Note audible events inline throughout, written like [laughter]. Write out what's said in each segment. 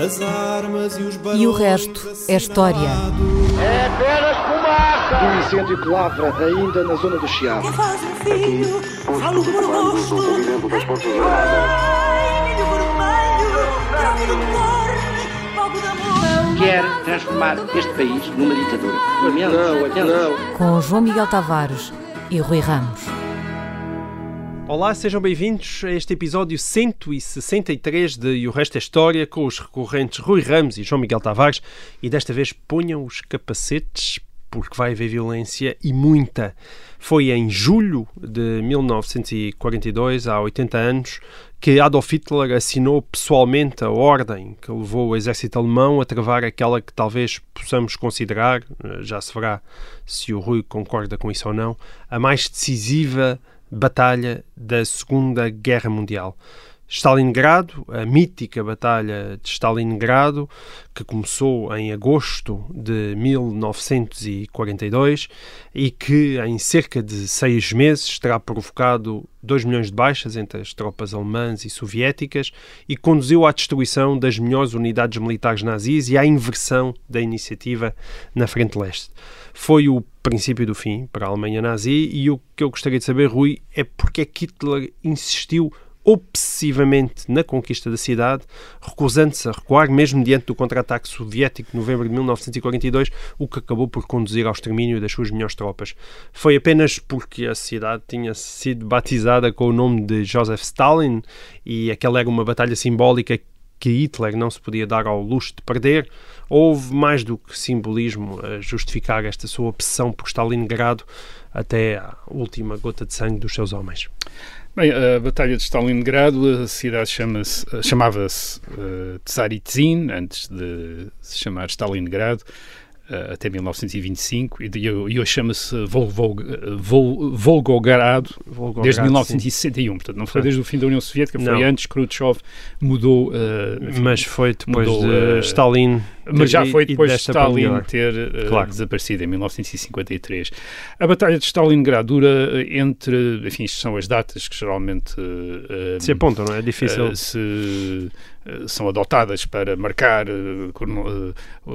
As armas e os E o resto é história. É apenas fumaça! Um incêndio que lavra ainda na zona do Chiado. Faz um filho, falo do meu rosto. Vermelho, troco de. Quer transformar este país numa ditadura. Não, lamento. não. Com João Miguel Tavares e Rui Ramos. Olá, sejam bem-vindos a este episódio 163 de E o Resto é História com os recorrentes Rui Ramos e João Miguel Tavares e desta vez ponham os capacetes porque vai haver violência e muita. Foi em julho de 1942, há 80 anos, que Adolf Hitler assinou pessoalmente a ordem que levou o exército alemão a travar aquela que talvez possamos considerar, eh, já se verá se o Rui concorda com isso ou não, a mais decisiva batalha da Segunda Guerra Mundial. Stalingrado, a mítica Batalha de Stalingrado, que começou em agosto de 1942 e que, em cerca de seis meses, terá provocado 2 milhões de baixas entre as tropas alemãs e soviéticas e conduziu à destruição das melhores unidades militares nazis e à inversão da iniciativa na Frente Leste. Foi o princípio do fim para a Alemanha nazi e o que eu gostaria de saber, Rui, é porque é que Hitler insistiu obsessivamente na conquista da cidade, recusando-se a recuar, mesmo diante do contra-ataque soviético de novembro de 1942, o que acabou por conduzir ao extermínio das suas melhores tropas. Foi apenas porque a cidade tinha sido batizada com o nome de Joseph Stalin e aquela era uma batalha simbólica que Hitler não se podia dar ao luxo de perder, houve mais do que simbolismo a justificar esta sua obsessão por Stalingrado até a última gota de sangue dos seus homens. Bem, a Batalha de Stalingrado, a cidade chamava-se uh, Tsaritsyn, antes de se chamar Stalingrado, até 1925, e, e hoje chama-se Volgogrado, desde sim. 1961. Portanto, não foi Sim. desde o fim da União Soviética, foi Não. antes, Khrushchev mudou. uh, enfim, Mas foi depois mudou, de eh, Stalin. Mas já foi depois de Stalin ter uh, Claro. desaparecido, em 1953. A Batalha de Stalingrado dura uh, entre, enfim, isto são as datas que geralmente uh, Se apontam, não é? É difícil. se, são adotadas para marcar uh, o,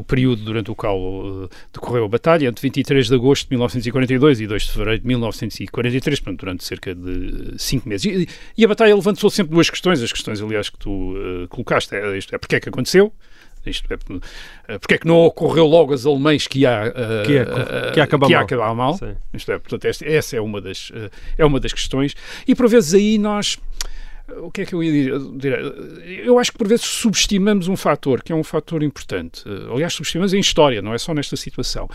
o período durante o qual uh, decorreu a batalha, entre 23 de agosto de 1942 e 2 de fevereiro de 1943, portanto, durante cerca de cinco meses. E, e a batalha levantou sempre duas questões, as questões, aliás, que tu uh, colocaste, é, isto é, porque é que aconteceu, isto é, uh, porque é que não ocorreu logo aos alemães que ia, uh, Que ia- uh, que ia acabar que ia mal. acabar mal. Sim. Isto é, portanto, essa é uma, das, eh, é uma das questões. E por vezes aí nós. O que é que eu ia dizer? Eu acho que por vezes subestimamos um fator, que é um fator importante. Eh, Aliás, subestimamos em história, não é só nesta situação,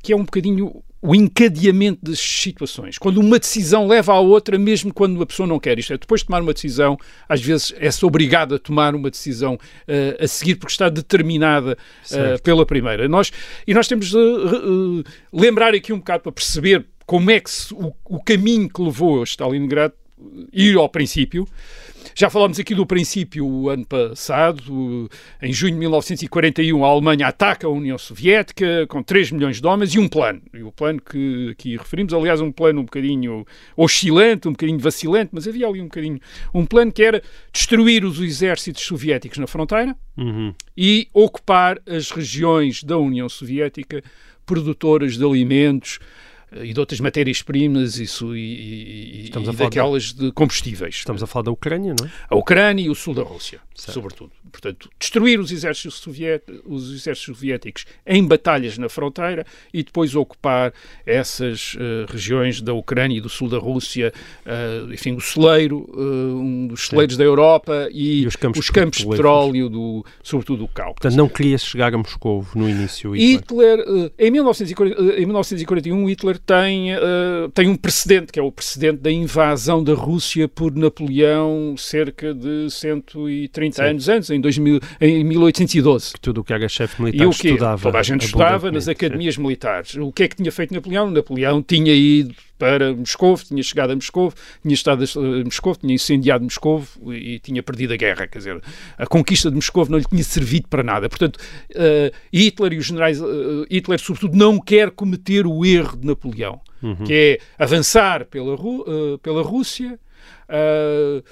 que é um bocadinho o encadeamento das situações. Quando uma decisão leva à outra, mesmo quando a pessoa não quer. Isto é, depois de tomar uma decisão, às vezes é-se obrigado a tomar uma decisão eh, a seguir porque está determinada Certo. pela primeira. Nós, e nós temos de eh, lembrar aqui um bocado para perceber como é que se- o, o caminho que levou a Stalingrado ir ao princípio. Já falámos aqui do princípio o ano passado, em junho de 1941, a Alemanha ataca a União Soviética com 3 milhões de homens e um plano. E o plano que aqui referimos, aliás, um plano um bocadinho oscilante, um bocadinho vacilante, mas havia ali um bocadinho um plano que era destruir os exércitos soviéticos na fronteira Uhum. e ocupar as regiões da União Soviética produtoras de alimentos e de outras matérias-primas e, e, e- de- daquelas de combustíveis. Estamos a falar da Ucrânia, não é? A Ucrânia e o sul da Rússia, Certo. sobretudo. Portanto, destruir os exércitos, os exércitos soviéticos em batalhas na fronteira e depois ocupar essas eh, regiões da Ucrânia e do sul da Rússia, eh, enfim, o celeiro, eh, um dos celeiros da Europa e, E os campos os campos de petróleo, do, sobretudo do Cáucaso. Portanto, não queria chegar a Moscou no início. Hitler. Hitler, em, 1940, eh, em 1941, Hitler tem, eh, tem um precedente, que é o precedente da invasão da Rússia por Napoleão cerca de 130 Sim. anos antes, em, 2000, em 1812. Tudo o que era chefe E militar o que estudava. Toda a gente estudava nas academias militares. O que é que tinha feito Napoleão? Napoleão tinha ido para Moscou, tinha chegado a Moscou, tinha estado a Moscou, tinha incendiado Moscou e tinha perdido a guerra. Quer dizer, a conquista de Moscou não lhe tinha servido para nada. Portanto, eh, Hitler e os generais, eh, Hitler, sobretudo, não quer cometer o erro de Napoleão, Uhum. que é avançar pela, Ru- eh, pela Rússia. eh,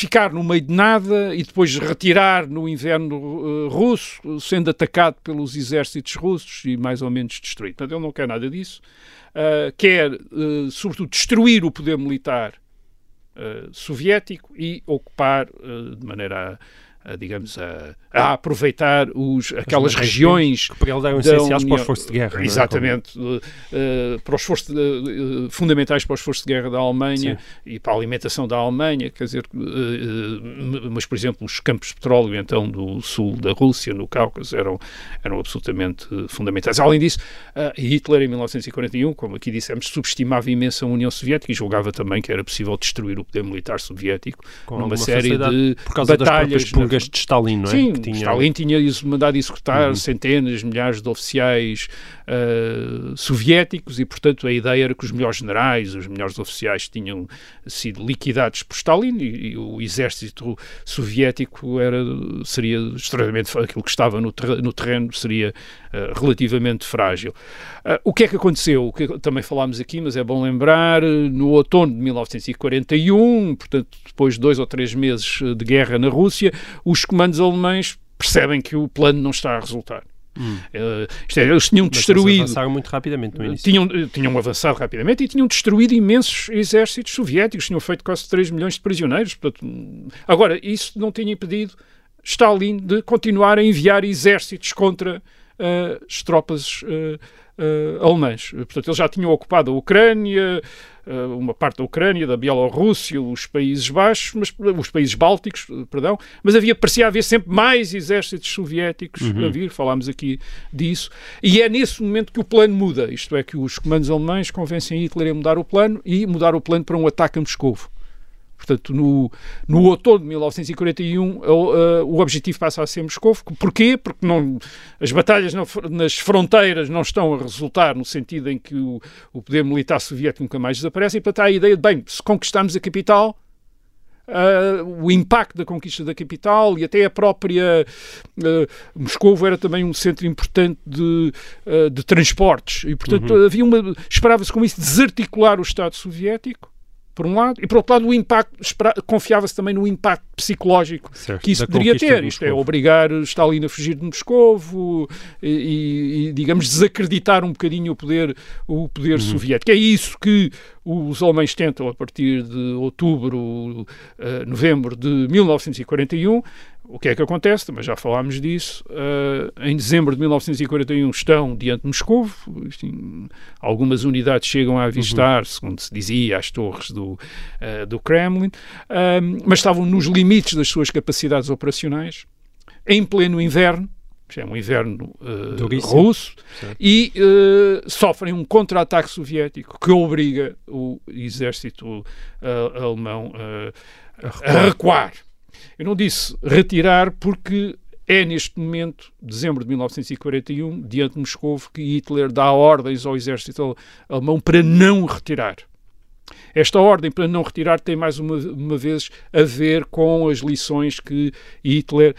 ficar no meio de nada e depois retirar no inverno uh, russo, sendo atacado pelos exércitos russos e mais ou menos destruído. Portanto, ele não quer nada disso. Uh, quer, uh, sobretudo, destruir o poder militar soviético e ocupar de maneira a, digamos, a, a, aproveitar os, aquelas regiões que para ele eram essenciais para os esforços de guerra. Exatamente, é? uh, para os esforços de, uh, fundamentais para os esforços de guerra da Alemanha Sim. e para a alimentação da Alemanha, quer dizer, uh, mas por exemplo os campos de petróleo então do sul da Rússia, no Cáucaso, eram, eram absolutamente fundamentais. Além disso, Hitler em 1941, como aqui dissemos, subestimava imenso a União Soviética e julgava também que era possível destruir o poder militar soviético Com numa série de batalhas das pulgas de Stalin, não é? Sim, tinha... Stalin tinha mandado executar uhum. centenas, milhares de oficiais uh, soviéticos e, portanto, a ideia era que os melhores generais, os melhores oficiais tinham sido liquidados por Stalin e, e o exército soviético era, seria extremamente aquilo que estava no, no terreno seria uh, relativamente frágil. Uh, o que é que aconteceu? O que também falámos aqui, mas é bom lembrar, no outono de 1941, portanto, depois de dois ou três meses de guerra na Rússia, os comandos alemães percebem que o plano não está a resultar. Hum. Uh, é, eles tinham Mas destruído. Avançaram muito rapidamente no início. Tinham, tinham avançado rapidamente e tinham destruído imensos exércitos soviéticos, tinham feito quase 3 milhões de prisioneiros. Portanto, agora, isso não tinha impedido Stalin de continuar a enviar exércitos contra as tropas uh, alemãs. Portanto, eles já tinham ocupado a Ucrânia, eh, uma parte da Ucrânia, da Bielorrússia, os Países Baixos, mas, os países bálticos, eh, perdão, mas havia, parecia haver sempre mais exércitos soviéticos uhum. a vir, falámos aqui disso, e é nesse momento que o plano muda, isto é, que os comandos alemães convencem Hitler a mudar o plano e mudar o plano para um ataque a Moscou. Portanto, no, no outono de 1941, o, uh, o objetivo passa a ser Moscou. Porquê? Porque não, as batalhas não, nas fronteiras não estão a resultar no sentido em que o, o poder militar soviético nunca mais desaparece. E, portanto, há a ideia de, bem, se conquistarmos a capital, Uh, o impacto da conquista da capital e até a própria uh, Moscou era também um centro importante de, uh, de transportes e portanto uhum. havia uma esperava-se com isso desarticular o Estado soviético por um lado, e por outro lado o impacto, confiava-se também no impacto psicológico certo, que isso poderia ter, isto é, obrigar Stalin a fugir de Moscovo e, e, digamos, desacreditar um bocadinho o poder, o poder uhum. soviético. É isso que os alemães tentam a partir de outubro, uh, novembro de 1941, o que é que acontece? Também já falámos disso. Uh, em dezembro de 1941 estão diante de Moscou. Assim, algumas unidades chegam a avistar, uhum. segundo se dizia, as torres do, uh, do Kremlin, uh, mas estavam nos limites das suas capacidades operacionais, em pleno inverno. É um inverno russo certo. e sofrem um contra-ataque soviético que obriga o exército alemão a recuar. Eu não disse retirar porque é neste momento, dezembro de 1941, diante de Moscou, que Hitler dá ordens ao exército alemão para não retirar. Esta ordem para não retirar tem mais uma, uma, vez a ver com as lições que Hitler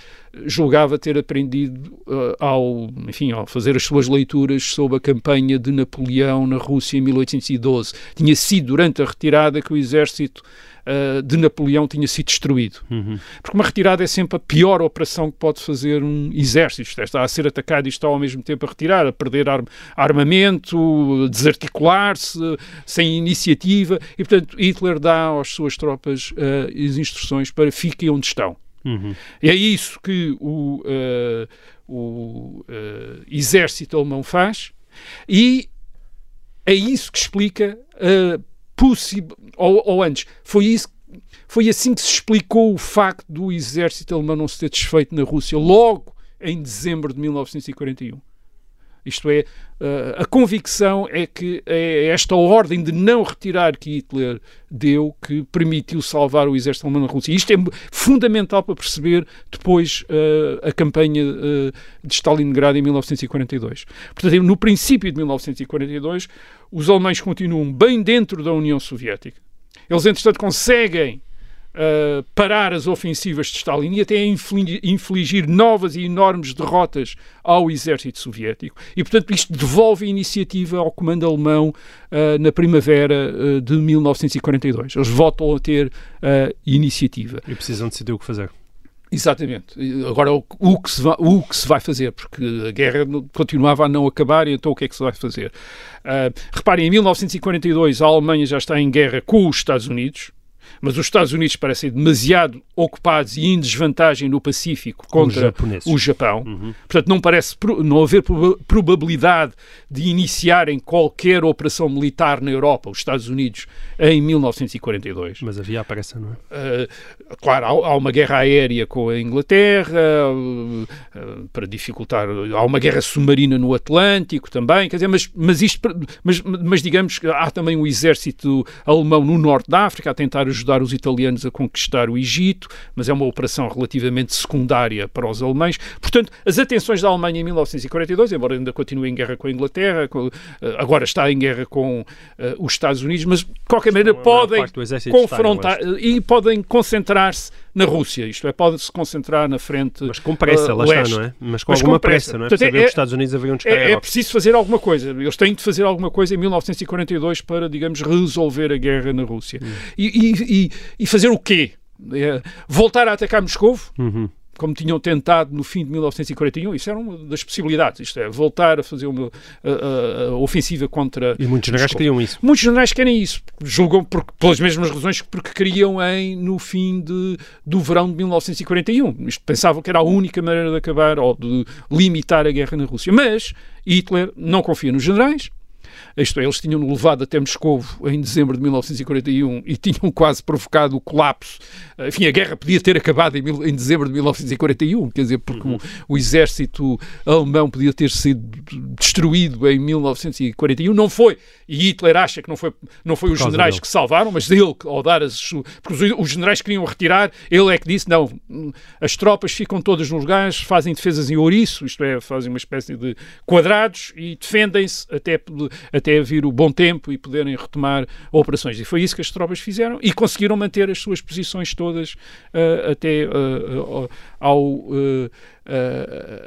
julgava ter aprendido uh, ao, enfim, ao fazer as suas leituras sobre a campanha de Napoleão na Rússia em 1812. Tinha sido durante a retirada que o exército uh, de Napoleão tinha sido destruído. Uhum. Porque uma retirada é sempre a pior operação que pode fazer um exército. Está a ser atacado e está ao mesmo tempo a retirar, a perder arm armamento, desarticular-se, sem iniciativa. E, portanto, Hitler dá às suas tropas uh, as instruções para fiquem onde estão. Uhum. É isso que o, uh, o uh, exército alemão faz e é isso que explica a possível, ou, ou antes, foi isso foi assim que se explicou o facto do exército alemão não se ter desfeito na Rússia logo em dezembro de 1941. Isto é, eh, a convicção é que é esta ordem de não retirar que Hitler deu que permitiu salvar o exército alemão na Rússia. Isto é fundamental para perceber depois uh, a campanha uh, de Stalingrado em 1942. Portanto, no princípio de 1942, os alemães continuam bem dentro da União Soviética. Eles, entretanto, conseguem uh, parar as ofensivas de Stalin e até infligir novas e enormes derrotas ao exército soviético. E, portanto, isto devolve a iniciativa ao comando alemão uh, na primavera uh, de 1942. Eles voltam a ter a iniciativa. E precisam decidir o que fazer. Exatamente. Agora, o, o, que se vai, o que se vai fazer? Porque a guerra continuava a não acabar, e então o que é que se vai fazer? Uh, reparem, em 1942 a Alemanha já está em guerra com os Estados Unidos, mas os Estados Unidos parecem demasiado ocupados e em desvantagem no Pacífico contra o Japão. Uhum. Portanto, não parece não haver probabilidade de iniciarem qualquer operação militar na Europa, os Estados Unidos, em 1942. Mas havia a pressa, não é? Uh, claro, há, uma guerra aérea com a Inglaterra, uh, uh, para dificultar. Há uma guerra submarina no Atlântico também, quer dizer, mas, mas isto. Mas, mas digamos que há também um exército alemão no norte da África a tentar ajudar os italianos a conquistar o Egito, mas é uma operação relativamente secundária para os alemães. Portanto, as atenções da Alemanha em 1942, embora ainda continue em guerra com a Inglaterra, com, agora está em guerra com os Estados Unidos, mas de qualquer maneira podem confrontar e podem concentrar-se na Rússia, isto é, podem-se concentrar na frente Mas com pressa, uh, lá está, não é? Mas com Mas alguma com pressa, pressa, não é? Portanto, é, os Estados Unidos haveriam de é, é preciso fazer alguma coisa, eles têm de fazer alguma coisa em 1942 para, digamos, resolver a guerra na Rússia. Hum. E, e, e, e, fazer o quê? É, voltar a atacar Moscou? Uhum como tinham tentado no fim de 1941, isso era uma das possibilidades, isto é, voltar a fazer uma a, a, a ofensiva contra... E muitos generais queriam isso. Muitos generais querem isso, julgam por, pelas mesmas razões porque queriam em, no fim de, do verão de 1941. Isto pensavam que era a única maneira de acabar ou de limitar a guerra na Rússia. Mas Hitler não confia nos generais, isto é, eles tinham levado até Moscou em dezembro de 1941 e tinham quase provocado o colapso. Enfim, a guerra podia ter acabado em, em dezembro de 1941, quer dizer, porque uhum. o, o, exército alemão podia ter sido destruído em 1941. Não foi. E Hitler acha que não foi, não foi os generais dele. que salvaram, mas ele, ao dar as. Porque os, os generais queriam retirar, ele é que disse: não, as tropas ficam todas nos lugares, fazem defesas em ouriço, isto é, fazem uma espécie de quadrados e defendem-se até, até vir o bom tempo e poderem retomar operações. E foi isso que as tropas fizeram e conseguiram manter as suas posições todas uh, até uh, ao.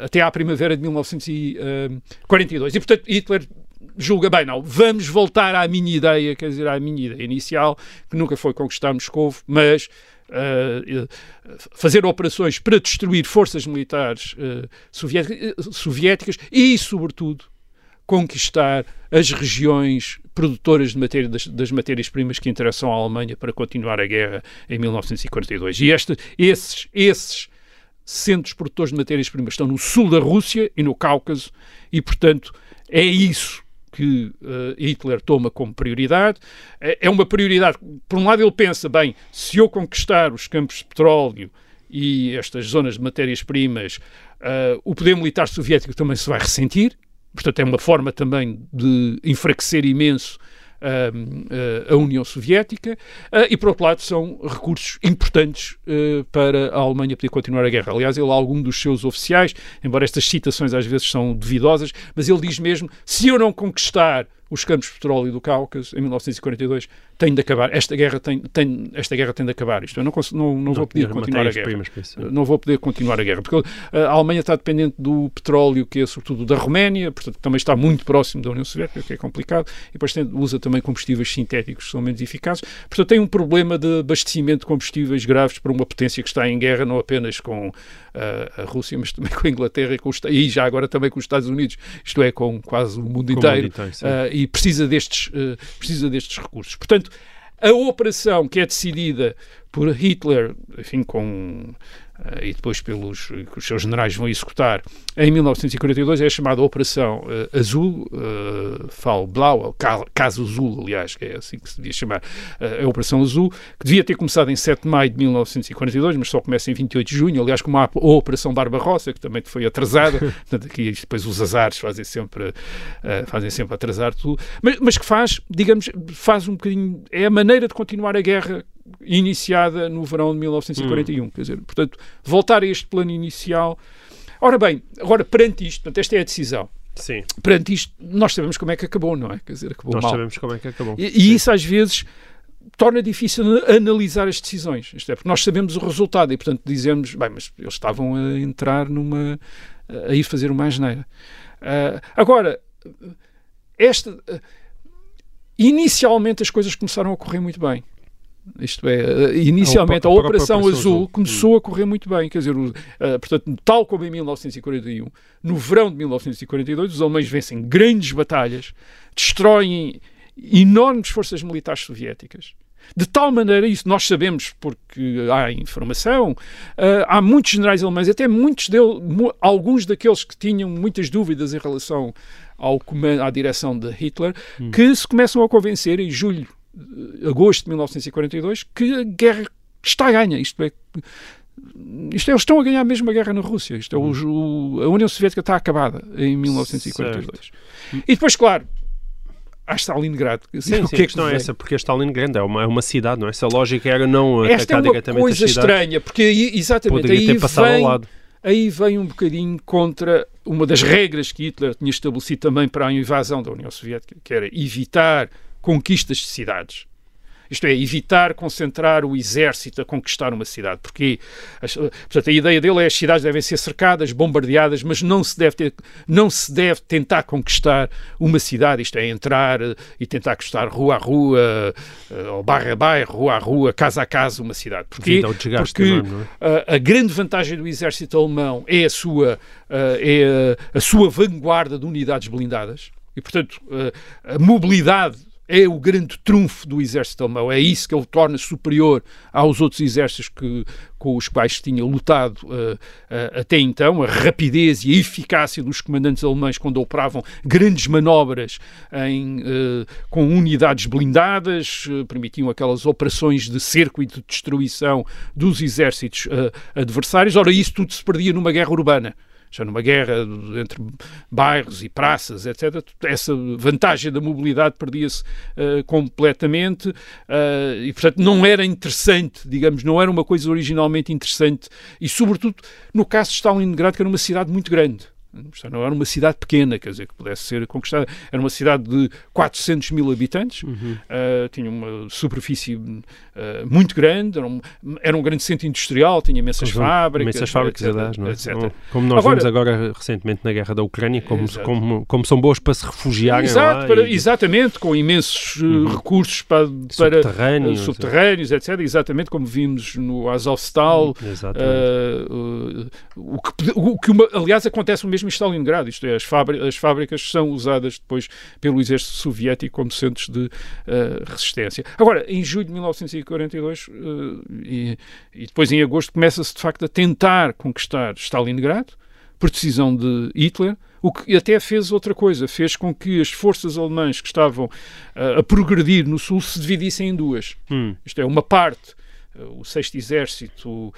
até à primavera de 1942. E, portanto, Hitler julga bem, não, vamos voltar à minha ideia, quer dizer, à minha ideia inicial, que nunca foi conquistar Moscou, mas Uh, fazer operações para destruir forças militares uh, soviéticas e, sobretudo, conquistar as regiões produtoras de matéria, das, das matérias-primas que interessam à Alemanha para continuar a guerra em 1942. E este, esses, esses centros produtores de matérias-primas estão no sul da Rússia e no Cáucaso, e, portanto, é isso que uh, Hitler toma como prioridade. É, é uma prioridade, por um lado, ele pensa, bem, se eu conquistar os campos de petróleo e estas zonas de matérias-primas, uh, o poder militar soviético também se vai ressentir, Portanto, é uma forma também de enfraquecer imenso uh, a União Soviética uh, e, por outro lado, são recursos importantes uh, para a Alemanha poder continuar a guerra. Aliás, ele, algum dos seus oficiais, embora estas citações às vezes são duvidosas, mas ele diz mesmo: se eu não conquistar os campos de petróleo do Cáucaso em 1942 tem de acabar. Esta guerra tem, tem, esta guerra tem de acabar. Isto eu não, não, não vou poder continuar a guerra. Não vou poder continuar a guerra, porque a Alemanha está dependente do petróleo, que é sobretudo da Roménia, portanto também está muito próximo da União Soviética, o que é complicado, e depois tem, usa também combustíveis sintéticos que são menos eficazes. Portanto, tem um problema de abastecimento de combustíveis graves para uma potência que está em guerra, não apenas com uh, a Rússia, mas também com a Inglaterra e, com os, e já agora também com os Estados Unidos, isto é, com quase o mundo inteiro, e precisa destes, uh, precisa destes recursos. Portanto, a operação que é decidida por Hitler, enfim, com e depois pelos que os seus generais vão executar. Em 1942 é a chamada Operação uh, Azul, uh, Fall Blau, Caso Azul, aliás, que é assim que se devia chamar, uh, a Operação Azul, que devia ter começado em 7 de maio de 1942, mas só começa em 28 de junho, aliás, como a, a Operação Barbarossa, que também foi atrasada, [laughs] portanto, aqui depois os azares fazem sempre, uh, fazem sempre atrasar tudo, mas, mas que faz, digamos, faz um bocadinho, é a maneira de continuar a guerra iniciada no verão de 1941. Hum. Quer dizer, portanto, voltar a este plano inicial. Ora bem, agora perante isto, portanto, esta é a decisão. Sim. Perante isto, nós sabemos como é que acabou, não é? Quer dizer, acabou nós mal. sabemos como é que acabou. E, e isso às vezes torna difícil analisar as decisões. Isto é, porque nós sabemos o resultado e, portanto, dizemos, bem, mas eles estavam a entrar numa. a ir fazer uma asneira. Uh, agora, esta. Uh, inicialmente as coisas começaram a correr muito bem. Isto é, inicialmente a, a Operação Azul, Azul começou a correr muito bem, quer dizer, uh, portanto, tal como em 1941, no verão de 1942, os alemães vencem grandes batalhas, destroem enormes forças militares soviéticas. De tal maneira, isso nós sabemos porque há informação, uh, há muitos generais alemães, até muitos deles, alguns daqueles que tinham muitas dúvidas em relação ao comando, à direção de Hitler, hum. que se começam a convencer em julho, eh, agosto de 1942, que a guerra está a ganha. Isto é, isto é, eles estão a ganhar mesmo a guerra na Rússia. Isto é, o, hum. a União Soviética está acabada em 1942. Certo. E depois, claro, a Stalingrado. Sim, [laughs] sim, o que a questão é essa, porque a Stalingrado é uma, é uma cidade, não é? Essa lógica era não Esta é uma coisa estranha, porque aí, exatamente, Poderia aí ter passado vem, ao lado. aí vem um bocadinho contra uma das regras que Hitler tinha estabelecido também para a invasão da União Soviética, que era evitar conquistas de cidades. Isto é, evitar concentrar o exército a conquistar uma cidade. Porque, portanto, a ideia dele é as cidades devem ser cercadas, bombardeadas, mas não se deve, ter, não se deve tentar conquistar uma cidade. Isto é, entrar eh, e tentar conquistar rua a rua, eh, ou bairro a bairro, rua a rua, casa a casa, uma cidade. Porque, porque enorme, é? a, a, grande vantagem do exército alemão é a sua, é a, a sua vanguarda de unidades blindadas. E, portanto, a mobilidade é o grande trunfo do exército alemão, é isso que ele torna superior aos outros exércitos que, com os quais tinha lutado uh, uh, até então, a rapidez e a eficácia dos comandantes alemães quando operavam grandes manobras em, uh, com unidades blindadas, permitiam aquelas operações de cerco e de destruição dos exércitos adversários. Ora, isso tudo se perdia numa guerra urbana já numa guerra entre bairros e praças, etc., essa vantagem da mobilidade perdia-se uh, completamente uh, e, portanto, não era interessante, digamos, não era uma coisa originalmente interessante e, sobretudo, no caso de Stalingrado, que era uma cidade muito grande. Era uma cidade pequena, quer dizer, que pudesse ser conquistada. Era uma cidade de 400 mil habitantes, uhum. uh, tinha uma superfície uh, muito grande, era um, era um, grande centro industrial, tinha imensas fábricas. Imensas fábricas, etc, aliás, não é? etc. Como nós agora, vimos agora recentemente na guerra da Ucrânia, como, como, como, são boas para se refugiarem exato, lá. Para, e... Exatamente, com imensos uh, uhum. recursos para, para subterrâneos, subterrâneos etc. Exatamente como vimos no Azovstal. Uhum, o que, o que uma, aliás, acontece o mesmo mesmo em Stalingrado, isto é, as, as fábricas são usadas depois pelo exército soviético como centros de uh, resistência. Agora, em julho de 1942 uh, eh, e, e, depois em agosto começa-se de facto a tentar conquistar Stalingrado por decisão de Hitler, o que até fez outra coisa, fez com que as forças alemãs que estavam uh, a progredir no sul se dividissem em duas. Hum. Isto é, uma parte o 6 Exército uh,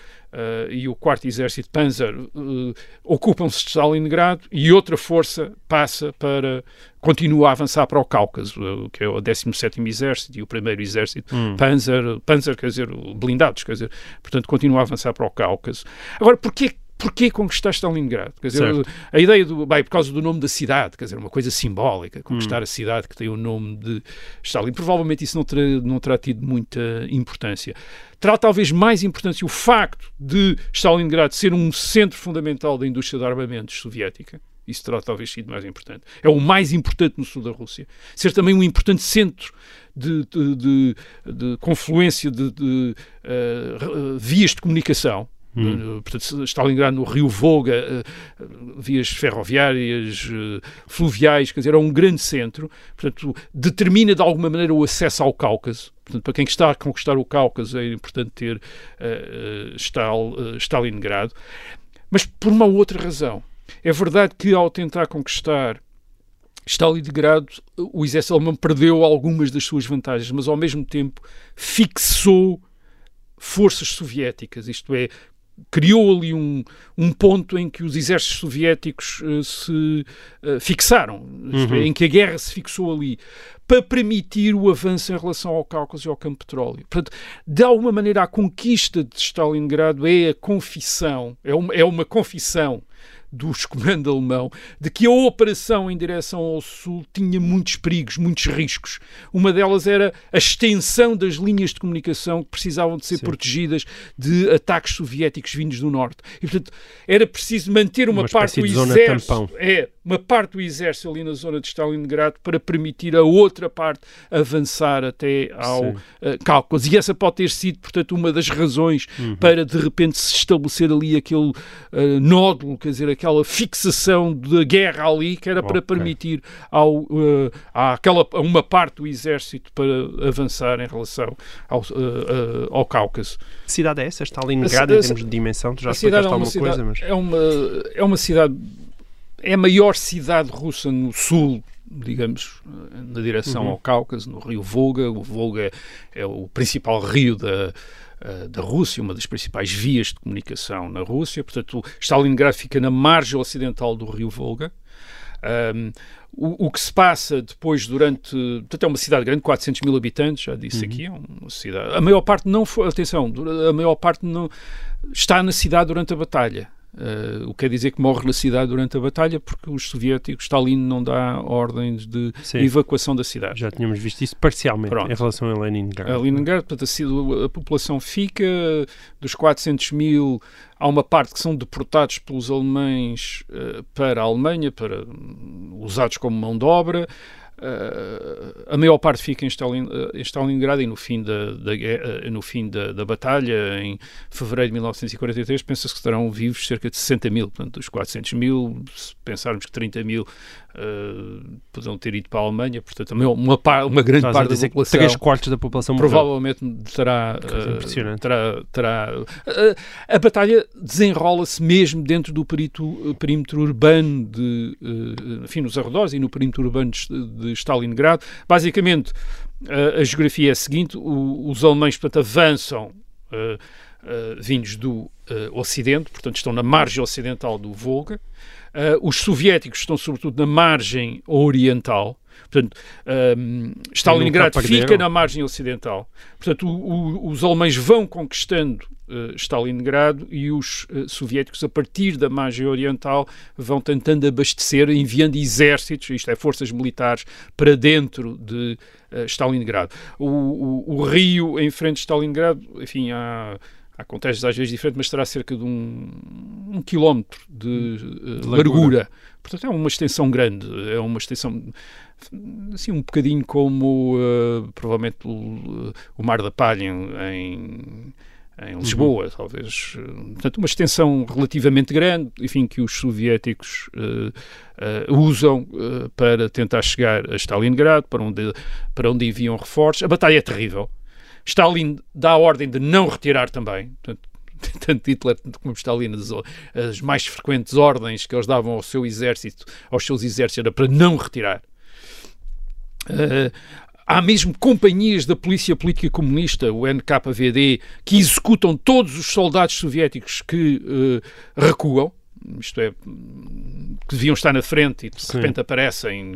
e o 4 Exército Panzer uh, ocupam-se de Stalingrado e outra força passa para continua a avançar para o Cáucaso, uh, que é o 17 Exército e o 1 Exército hum. Panzer, Panzer, quer dizer, blindados, quer dizer, portanto continua a avançar para o Cáucaso. Agora, porquê porquê conquistar Stalingrado? Quer dizer, certo. a ideia do. Bem, por causa do nome da cidade, quer dizer, uma coisa simbólica, conquistar hum. a cidade que tem o nome de Stalin. Provavelmente isso não terá, não terá tido muita importância. Terá talvez mais importância o facto de Stalingrado ser um centro fundamental da indústria de armamentos soviética. Isso terá talvez sido mais importante. É o mais importante no sul da Rússia. Ser também um importante centro de, de, de, de confluência de, uh, vias de comunicação Hum. Portanto, Stalingrado no Rio Volga, eh, vias ferroviárias, eh, fluviais, quer dizer, é um grande centro. Portanto, determina de alguma maneira o acesso ao Cáucaso. Portanto, para quem está a conquistar o Cáucaso é importante ter uh, Stalingrado. Mas por uma outra razão. É verdade que ao tentar conquistar Stalingrado, o exército alemão perdeu algumas das suas vantagens, mas ao mesmo tempo fixou forças soviéticas, isto é, criou ali um, um ponto em que os exércitos soviéticos uh, se uh, fixaram, é, uhum. em que a guerra se fixou ali, para permitir o avanço em relação ao Cáucaso e ao campo de petróleo. Portanto, de alguma maneira, a conquista de Stalingrado é a confissão, é uma, é uma confissão dos [laughs] comando alemão de que a operação em direção ao sul tinha muitos perigos, muitos riscos. Uma delas era a extensão das linhas de comunicação que precisavam de ser Sim. protegidas de ataques soviéticos vindos do norte. E, portanto, era preciso manter uma, Uma parte do exército. É, uma parte do exército ali na zona de Stalingrado para permitir a outra parte avançar até ao eh, Cáucaso. E essa pode ter sido, portanto, uma das razões Uhum. para de repente se estabelecer ali aquele eh, nódulo, quer dizer, aquela fixação de guerra ali, que era para Ok. permitir ao, eh, àquela, a uma parte do exército para avançar em relação ao, eh, ao Cáucaso. Que cidade é essa? Stalingrado, A em termos de dimensão? Tu já explicaste é uma, alguma cidade, coisa, mas... é, uma, é uma cidade, é a maior cidade russa no sul, digamos, na direção Uhum. ao Cáucaso, no rio Volga. O Volga é o principal rio da, eh, da Rússia, uma das principais vias de comunicação na Rússia. Portanto, Stalingrado fica na margem ocidental do rio Volga. Um, o, o que se passa depois durante. Portanto, é uma cidade grande, 400 mil habitantes, já disse aqui, é uma cidade. A maior parte não foi. Atenção, a maior parte não está na cidade durante a batalha. Uh, o que quer dizer que morre na cidade durante a batalha porque os soviéticos, Stalin não dá ordens de Sim. evacuação da cidade. Já tínhamos visto isso parcialmente Pronto. em relação a Leningrado. A Leningrado, portanto, a, população fica, dos 400 mil, há uma parte que são deportados pelos alemães eh, para a Alemanha, para usados como mão de obra. Eh, a maior parte fica em, Stalin, eh, em Stalingrado e no fim, da, da eh, no fim da, da batalha, em fevereiro de 1943, pensa-se que estarão vivos cerca de 60 mil. Portanto, dos 400 mil, se pensarmos que 30 mil poderão ter ido para a Alemanha, portanto, maior- uma, par- uma grande Estás parte da população... três quartos da população. Provavelmente terá, impressionante. terá, terá eh, a batalha desenrola-se mesmo dentro do perito- perímetro urbano de, enfim, nos arredores e no perímetro urbano de, de Stalingrado. Basicamente, a geografia é a seguinte: o- os alemães, portanto, avançam vindos do Ocidente, portanto, estão na margem ocidental do Volga. Eh, os soviéticos estão, sobretudo, na margem oriental. Portanto, ehm, Stalingrado fica na margem ocidental. Portanto, o- o- os alemães vão conquistando eh, Stalingrado e os eh, soviéticos, a partir da margem oriental, vão tentando abastecer, enviando exércitos, isto é, forças militares, para dentro de eh, Stalingrado. O, o- o rio em frente de Stalingrado, enfim, há. Contextos às vezes diferentes, mas terá cerca de um, um quilómetro de, eh, largura. largura. Portanto, é uma extensão grande, é uma extensão assim um bocadinho como eh, provavelmente o, o Mar da Palha em, em, em Lisboa, talvez. Eh, Portanto, uma extensão relativamente grande, enfim, que os soviéticos eh, eh, usam eh, para tentar chegar a Stalingrado, para onde, para onde enviam reforços. A batalha é terrível. Stalin dá a ordem de não retirar também. [laughs] Tanto Hitler como Stalin, as, as mais frequentes ordens que eles davam ao seu exército, aos seus exércitos, era para não retirar. Uh, há mesmo companhias da polícia política comunista, o NKVD, que executam todos os soldados soviéticos que uh, recuam. Isto é, que deviam estar na frente e de Sim. repente aparecem.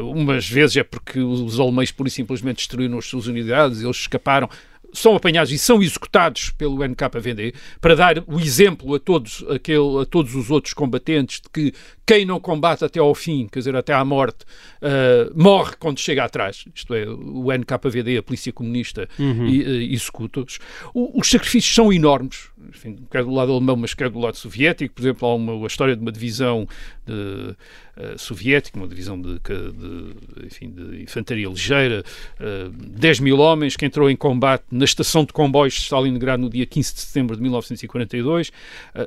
Uh, umas vezes é porque os alemães, por e simplesmente, destruíram as suas unidades, eles escaparam são apanhados e são executados pelo NKVD para dar o exemplo a todos, aquele, a todos os outros combatentes de que quem não combate até ao fim, quer dizer, até à morte, uh, morre quando chega atrás. Isto é, o NKVD, a polícia comunista, Uhum. e, uh, executa-os. Os sacrifícios são enormes, enfim, quer do lado alemão, mas quer do lado soviético. Por exemplo, há uma, a história de uma divisão de, uh, soviética, uma divisão de, de, enfim, de infantaria ligeira, uh, 10 mil homens, que entrou em combate na estação de comboios de Stalingrado no dia 15 de setembro de 1942. Uh,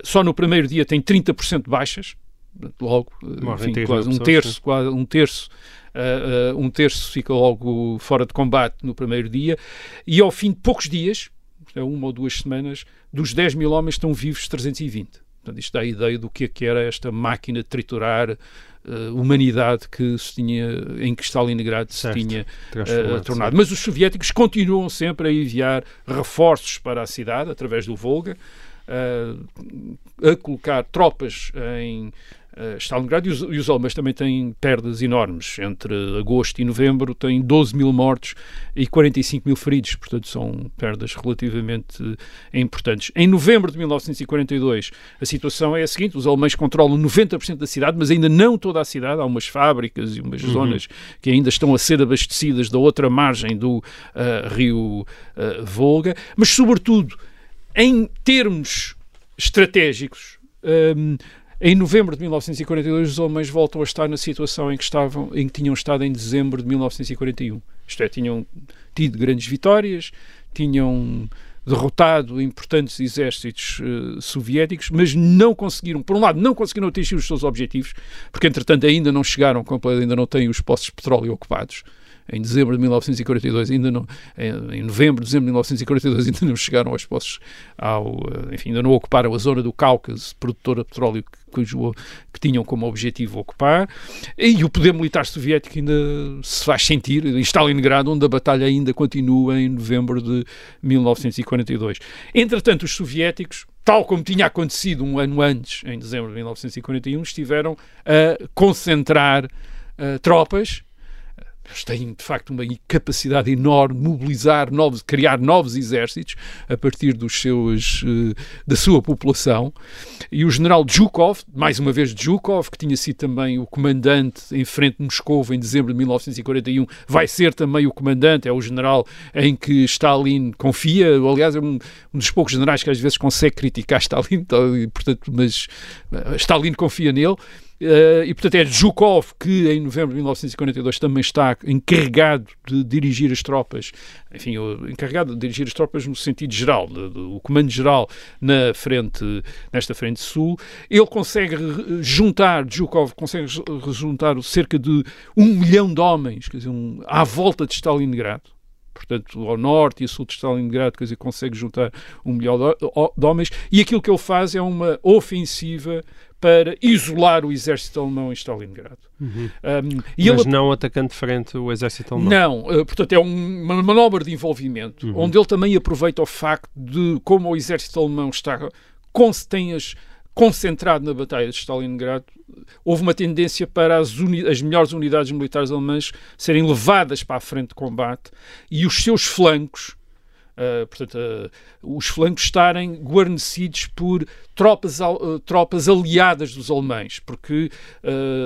só no primeiro dia tem 30% de baixas, logo, Morrem enfim, 3 quase um terço, quase um terço. Uh, um terço fica logo fora de combate no primeiro dia, e ao fim de poucos dias, é uma ou duas semanas, dos 10 mil homens estão vivos 320. Portanto, isto dá a ideia do que é que era esta máquina de triturar uh, humanidade que se tinha, em que Stalingrado se Certo. tinha uh, tornado. Mas os soviéticos continuam sempre a enviar reforços para a cidade, através do Volga, uh, a colocar tropas em, uh, Stalingrado e os, e os alemães também têm perdas enormes. Entre agosto e novembro têm 12 mil mortos e 45 mil feridos, portanto são perdas relativamente uh, importantes. Em novembro de 1942 a situação é a seguinte, os alemães controlam 90% da cidade, mas ainda não toda a cidade, há umas fábricas e umas uhum. zonas que ainda estão a ser abastecidas da outra margem do uh, rio Volga, mas sobretudo em termos estratégicos, um, em novembro de 1942, os alemães voltam a estar na situação em que, estavam, em que tinham estado em dezembro de 1941. Isto é, tinham tido grandes vitórias, tinham derrotado importantes exércitos uh, soviéticos, mas não conseguiram, por um lado, não conseguiram atingir os seus objetivos, porque entretanto ainda não chegaram, ainda não têm os postos de petróleo ocupados em dezembro de 1942, ainda não, em novembro, dezembro de 1942, ainda não chegaram aos postos, ao, eh, enfim, ainda não ocuparam a zona do Cáucaso, produtora de petróleo que, que tinham como objetivo ocupar, e o poder militar soviético ainda se faz sentir, em Stalingrado, onde a batalha ainda continua em novembro de 1942. Entretanto, os soviéticos tal como tinha acontecido um ano antes, em dezembro de 1941, estiveram a concentrar uh, tropas eles têm, de facto, uma capacidade enorme mobilizar novos, criar novos exércitos a partir dos seus, uh, da sua população. E o general Zhukov, mais uma vez Zhukov, que tinha sido também o comandante em frente de Moscou em dezembro de 1941, vai ser também o comandante, é o general em que Stalin confia. Aliás, é um, um dos poucos generais que às vezes consegue criticar Stalin, portanto, mas uh, Stalin confia nele. Uh, e, portanto, é Zhukov que, em novembro de 1942, também está encarregado de dirigir as tropas, enfim, encarregado de dirigir as tropas no sentido geral, de, de, o comando-geral na frente, nesta frente sul. Ele consegue juntar, Zhukov consegue juntar cerca de um milhão de homens, quer dizer, um, à volta de Stalingrado portanto, ao norte e a sul de Stalingrado, quer dizer, consegue juntar um milhão de homens, e aquilo que ele faz é uma ofensiva para isolar o exército alemão em Stalingrado. Uhum. Um, Mas ele... não atacando de frente o exército alemão. Não, uh, portanto é um, uma manobra de envolvimento, uhum. onde ele também aproveita o facto de como o exército alemão está com concentrado na Batalha de Stalingrado, houve uma tendência para as, as, melhores unidades militares alemãs serem levadas para a frente de combate e os seus flancos Uh, portanto, uh, os flancos estarem guarnecidos por tropas, uh, tropas aliadas dos alemães, porque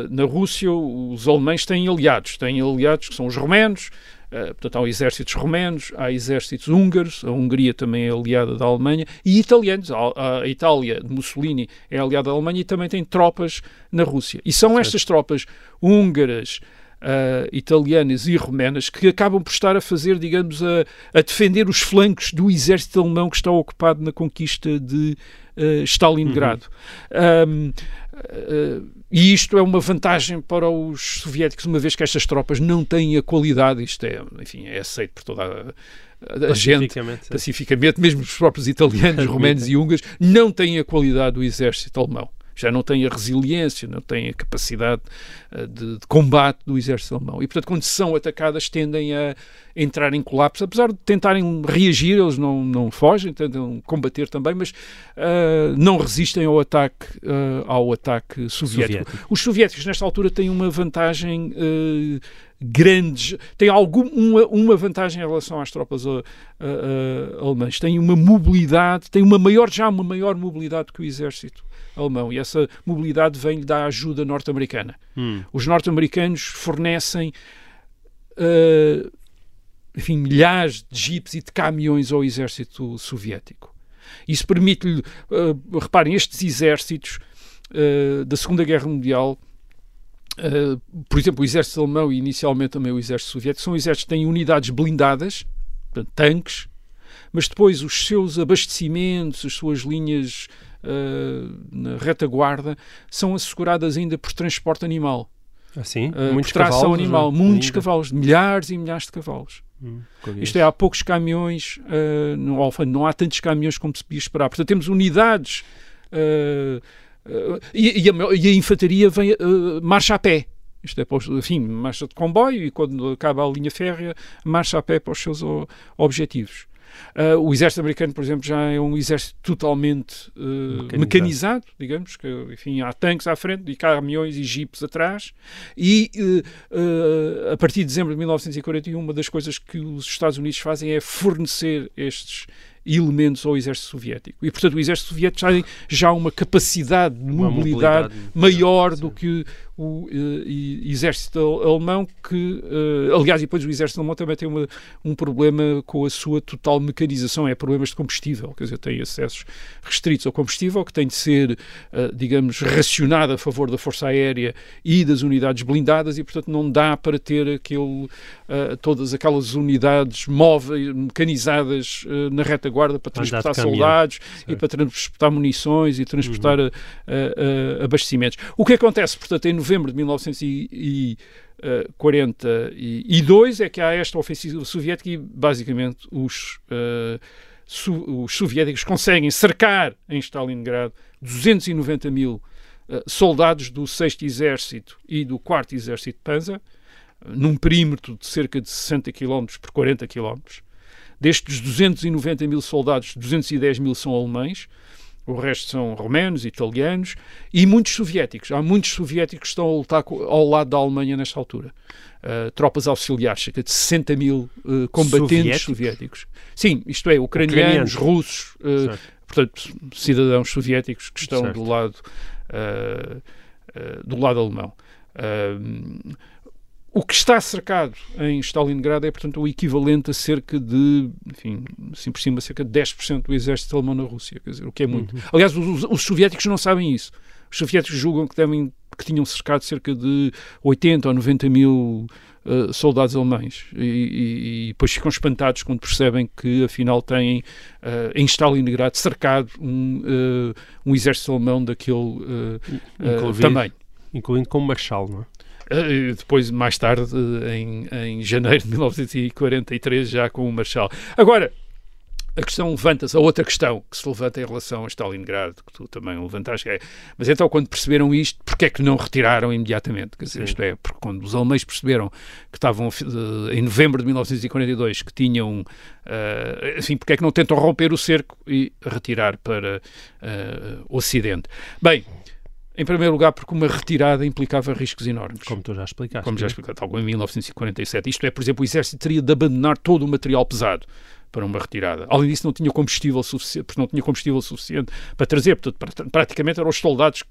na Rússia os alemães têm aliados, têm aliados que são os romanos, portanto, há exércitos romanos, há exércitos húngaros, a Hungria também é aliada da Alemanha, e italianos. A, a Itália de Mussolini é aliada da Alemanha e também tem tropas na Rússia. E são certo. estas tropas húngaras, uh, italianas e romanas que acabam por estar a fazer, digamos, a, a, defender os flancos do exército alemão que está ocupado na conquista de uh, Stalingrado. Uhum. Um, ah, e isto é uma vantagem para os soviéticos, uma vez que estas tropas não têm a qualidade, isto é, enfim, é aceito por toda a, a gente, pacificamente, mesmo os próprios italianos, [laughs] romanos e húngaros, não têm a qualidade do exército alemão já não tem a resiliência, não tem a capacidade uh, de, de, combate do exército alemão. E, portanto, quando são atacadas, tendem a entrar em colapso, apesar de tentarem reagir, eles não, não fogem, tentam combater também, mas uh, não resistem ao ataque, uh, ao ataque soviético. soviético. Os soviéticos, nesta altura, têm uma vantagem grandes, tem algum, uma, uma vantagem em relação às tropas uh, uh, alemãs, tem uma mobilidade, tem uma maior, já uma maior mobilidade que o exército alemão e essa mobilidade vem da ajuda norte-americana. Hum. Os norte-americanos fornecem uh, enfim, milhares de jipes e de caminhões ao exército soviético. Isso permite-lhe, uh, reparem, estes exércitos uh, da Segunda Guerra Mundial Uh, por exemplo, o exército alemão e inicialmente também o exército soviético são exércitos que têm unidades blindadas, portanto, tanques, mas depois os seus abastecimentos, as suas linhas na retaguarda, são asseguradas ainda por transporte animal. Assim? Uh, muitos por tração cavalos, animal, muitos ainda. cavalos, milhares e milhares de cavalos. Hum, Isto é, há poucos caminhões, uh, no não há tantos caminhões como se podia esperar. Portanto, temos unidades uh, uh, e, e, a, e, a, infantaria vem, marcha a pé. Isto é, enfim, marcha de comboio e quando acaba a linha férrea, marcha a pé para os seus objetivos. Uh, o exército americano, por exemplo, já é um exército totalmente uh, mecanizado. mecanizado. digamos, que enfim, há tanques à frente e caminhões e jipes atrás. E uh, a partir de dezembro de 1941, uma das coisas que os Estados Unidos fazem é fornecer estes elementos ao exército soviético. E, portanto, o exército soviético tem já uma capacidade de mobilidade, mobilidade maior do que o uh, exército alemão, que, uh, aliás, depois o exército alemão também tem uma, um problema com a sua total mecanização, é problemas de combustível, quer dizer, tem acessos restritos ao combustível, que tem de ser, uh, digamos, racionado a favor da força aérea e das unidades blindadas, e, portanto, não dá para ter aquele, todas aquelas unidades móveis, mecanizadas na retaguarda para transportar soldados e para transportar munições e transportar uhum. abastecimentos. O que acontece, portanto, em novembro de 1942 é que há esta ofensiva soviética e basicamente os, uh, su os soviéticos conseguem cercar em Stalingrado 290 mil uh, soldados do 6 Exército e do 4 Exército de Panzer, num perímetro de cerca de 60 km por 40 km. Destes 290 mil soldados, 210 mil são alemães, o resto são romanos, italianos e muitos soviéticos. Há muitos soviéticos que estão a lutar ao lado da Alemanha nesta altura. Uh, tropas auxiliares, cerca de 60 mil uh, combatentes soviéticos? soviéticos? Sim, isto é, ucranianos, russos, uh, portanto, cidadãos soviéticos que estão certo. do lado, do lado alemão. O que está cercado em Stalingrado é, portanto, o equivalente a cerca de, enfim, assim por cima, cerca de 10% do exército alemão na Rússia, quer dizer, o que é muito. Uhum. Aliás, os, os, soviéticos não sabem isso. Os soviéticos julgam que, devem, que tinham cercado cerca de 80 ou 90 mil uh, soldados alemães e, e, e, depois ficam espantados quando percebem que, afinal, têm uh, em Stalingrado cercado um, uh, um exército alemão daquele tamanho. Incluindo como Marshal, não é? Eh, depois, mais tarde, em, em janeiro de 1943, já com o Marshal. Agora, a questão levanta-se, a outra questão que se levanta em relação a Stalingrado, que tu também levantaste, é, mas então quando perceberam isto, porque é que não retiraram imediatamente? Quer dizer, isto é, porque quando os alemães perceberam que estavam uh, em novembro de 1942, que tinham, uh, assim, porque é que não tentam romper o cerco e retirar para uh, o Ocidente? Bem, em primeiro lugar, porque uma retirada implicava riscos enormes. Como tu já explicaste. Como já explicaste, tal como em 1947. Isto é, por exemplo, o exército teria de abandonar todo o material pesado para uma retirada. Além disso, não tinha combustível suficiente, porque não tinha combustível suficiente para trazer. Portanto, praticamente eram os soldados